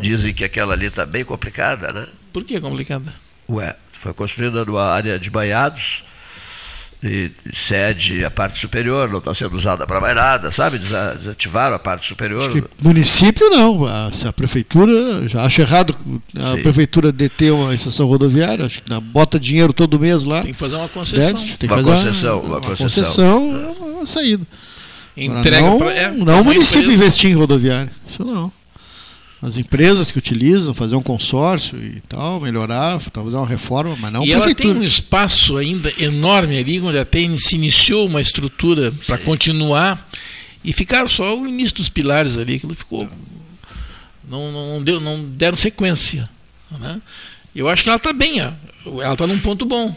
Dizem que aquela ali está bem complicada, né? Por que complicada? Ué, foi construída numa área de banhados e cede a parte superior, não está sendo usada para mais nada, sabe? Desa- Desativaram a parte superior. Município não, a, a prefeitura, já acho errado a Sim. prefeitura deter uma estação rodoviária, acho que bota dinheiro todo mês lá. Tem que fazer uma concessão. Deve, tem que Uma fazer concessão, uma concessão. concessão, é uma saída. Entrega não, pra- é, não o uma município empresa. investir em rodoviária, isso não. As empresas que utilizam, fazer um consórcio e tal, melhorar, talvez uma reforma, mas não e a ela tem um espaço ainda enorme ali, onde até se iniciou uma estrutura para continuar. E ficaram só o início dos pilares ali, aquilo ficou. Não, não, deu, não deram sequência. Né? Eu acho que ela está bem, ela está num ponto bom.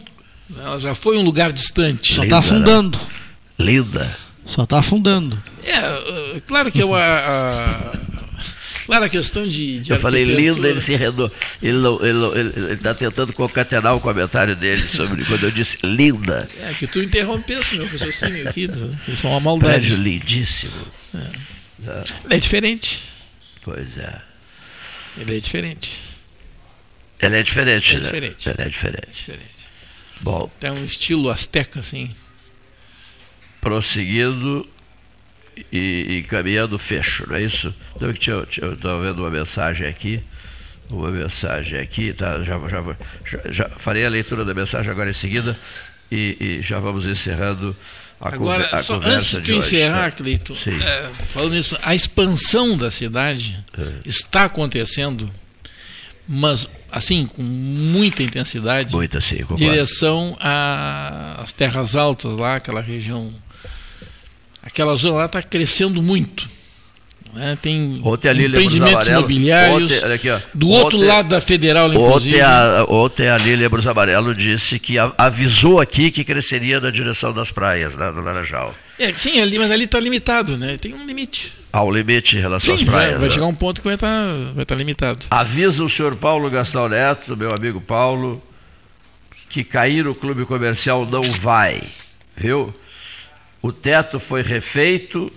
Ela já foi um lugar distante. Só está afundando. Linda. Só está afundando. É, uh, claro que é uma. a- claro, a questão de. de Eu falei linda, ele se rendou. Ele está tá tentando concatenar o comentário dele sobre quando eu disse linda. É que tu interrompesse meu raciocínio aqui, isso é uma maldade. Prédio lindíssimo. É. É diferente. Pois é. Ele é diferente. Ele é diferente, É né? diferente. Ele é diferente. diferente. Bom, Tem um estilo asteca, assim. prosseguindo e, e caminhando fecho, não é isso? Então, eu estava vendo uma mensagem aqui, uma mensagem aqui, tá? já, já, já, já farei a leitura da mensagem agora em seguida e, e já vamos encerrando a, Agora, conver- a só conversa antes de de tu hoje. encerrar, né? Cleito, é, falando nisso, a expansão da cidade É. está acontecendo, mas assim, com muita intensidade. Muita, sim, direção às terras altas lá, aquela região. Aquela zona lá está crescendo muito. né? Tem Ontem a Lília empreendimentos imobiliários. ontem, aqui, ó, do outro ontem- lado da Federal, inclusive. Ontem a, ontem a Lília Brus Amarelo disse que a- avisou aqui que cresceria na direção das praias, né, do Laranjal. É, sim, ali, mas ali está limitado, né? Tem um limite. Há um limite em relação Sim, às praias. vai, vai né? chegar um ponto que vai estar vai estar limitado. Avisa o senhor Paulo Gastão Neto, meu amigo Paulo, que cair o clube comercial não vai, viu? O teto foi refeito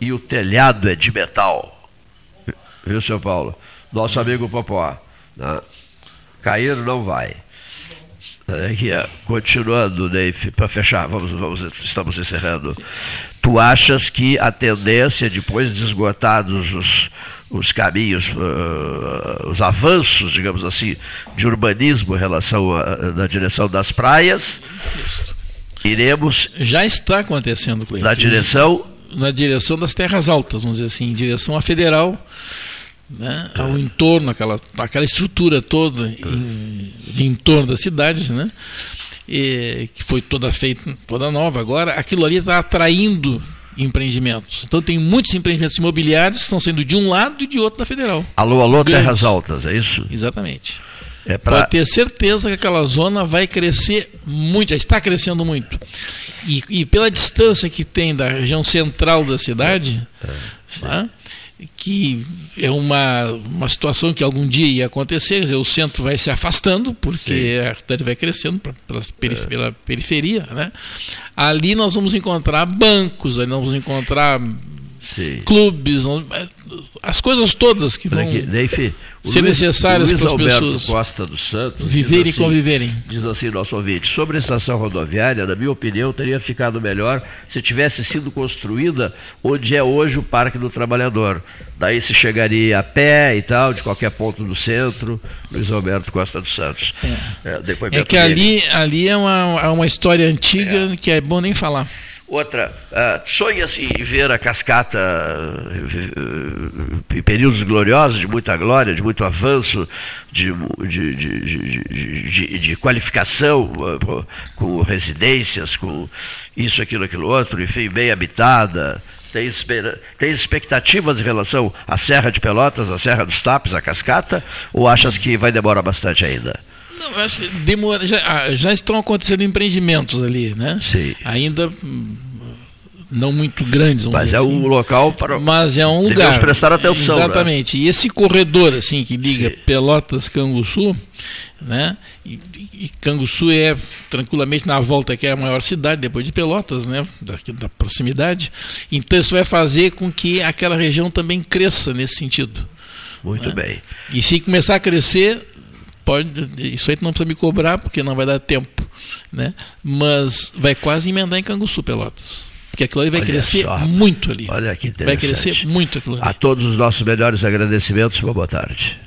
e o telhado é de metal. Viu, senhor Paulo? Nosso amigo Popó. né? Cair não vai. Aqui, continuando, Neif, para fechar, vamos, vamos, estamos encerrando. Tu achas que a tendência, depois de esgotados os, os caminhos, ah, os avanços, digamos assim, de urbanismo em relação a, na direção das praias, iremos Já está acontecendo, Cleiton. na direção na direção das terras altas, vamos dizer assim, em direção à federal, né, ao entorno, aquela, aquela estrutura toda em, de entorno das cidades, né, e, que foi toda feita, toda nova agora, aquilo ali está atraindo empreendimentos. Então tem muitos empreendimentos imobiliários que estão sendo de um lado e de outro da federal. Alô, alô, Grandes. terras altas, é isso? Exatamente. É pra... pode ter certeza que aquela zona vai crescer muito, já está crescendo muito. E, e pela distância que tem da região central da cidade, é, né, que é uma, uma situação que algum dia ia acontecer, dizer, o centro vai se afastando, porque Sim. a cidade vai crescendo pra, pela, perif é. pela periferia. Né? Ali nós vamos encontrar bancos, ali nós vamos encontrar Sim. clubes, as coisas todas que vão Aqui, ser Luiz, necessárias para as pessoas Costa dos Santos viverem assim, e conviverem. Diz assim nosso ouvinte, sobre a estação rodoviária, na minha opinião, teria ficado melhor se tivesse sido construída onde é hoje o Parque do Trabalhador. Daí se chegaria a pé e tal, de qualquer ponto do centro, Luiz Alberto Costa dos Santos. É, é, é que ali, ali é uma, é uma história antiga é. que é bom nem falar. Outra, uh, sonha-se em ver a cascata em períodos gloriosos, de muita glória, de muito avanço, de, de, de, de qualificação, uh, com residências, com isso, aquilo, aquilo outro, enfim, bem habitada. Tem, espera, tem expectativas em relação à Serra de Pelotas, à Serra dos Tapes, à cascata, ou achas que vai demorar bastante ainda? Não, acho que demora, já, ah, já estão acontecendo empreendimentos ali, né? Sim. Ainda hum, não muito grandes, mas é assim. um local para mas é um lugar prestar atenção né? exatamente né? e esse corredor assim que liga Sim. Pelotas Canguçu né e, e, Canguçu é tranquilamente na volta que é a maior cidade depois de Pelotas né da, da proximidade então isso vai fazer com que aquela região também cresça nesse sentido muito né? bem e se começar a crescer pode, isso aí não precisa me cobrar, porque não vai dar tempo. Né? Mas vai quase emendar em Canguçu, Pelotas. Porque aquilo ali vai Olha crescer só. muito ali. Olha que interessante. Vai crescer muito aquilo ali. A todos os nossos melhores agradecimentos, boa tarde.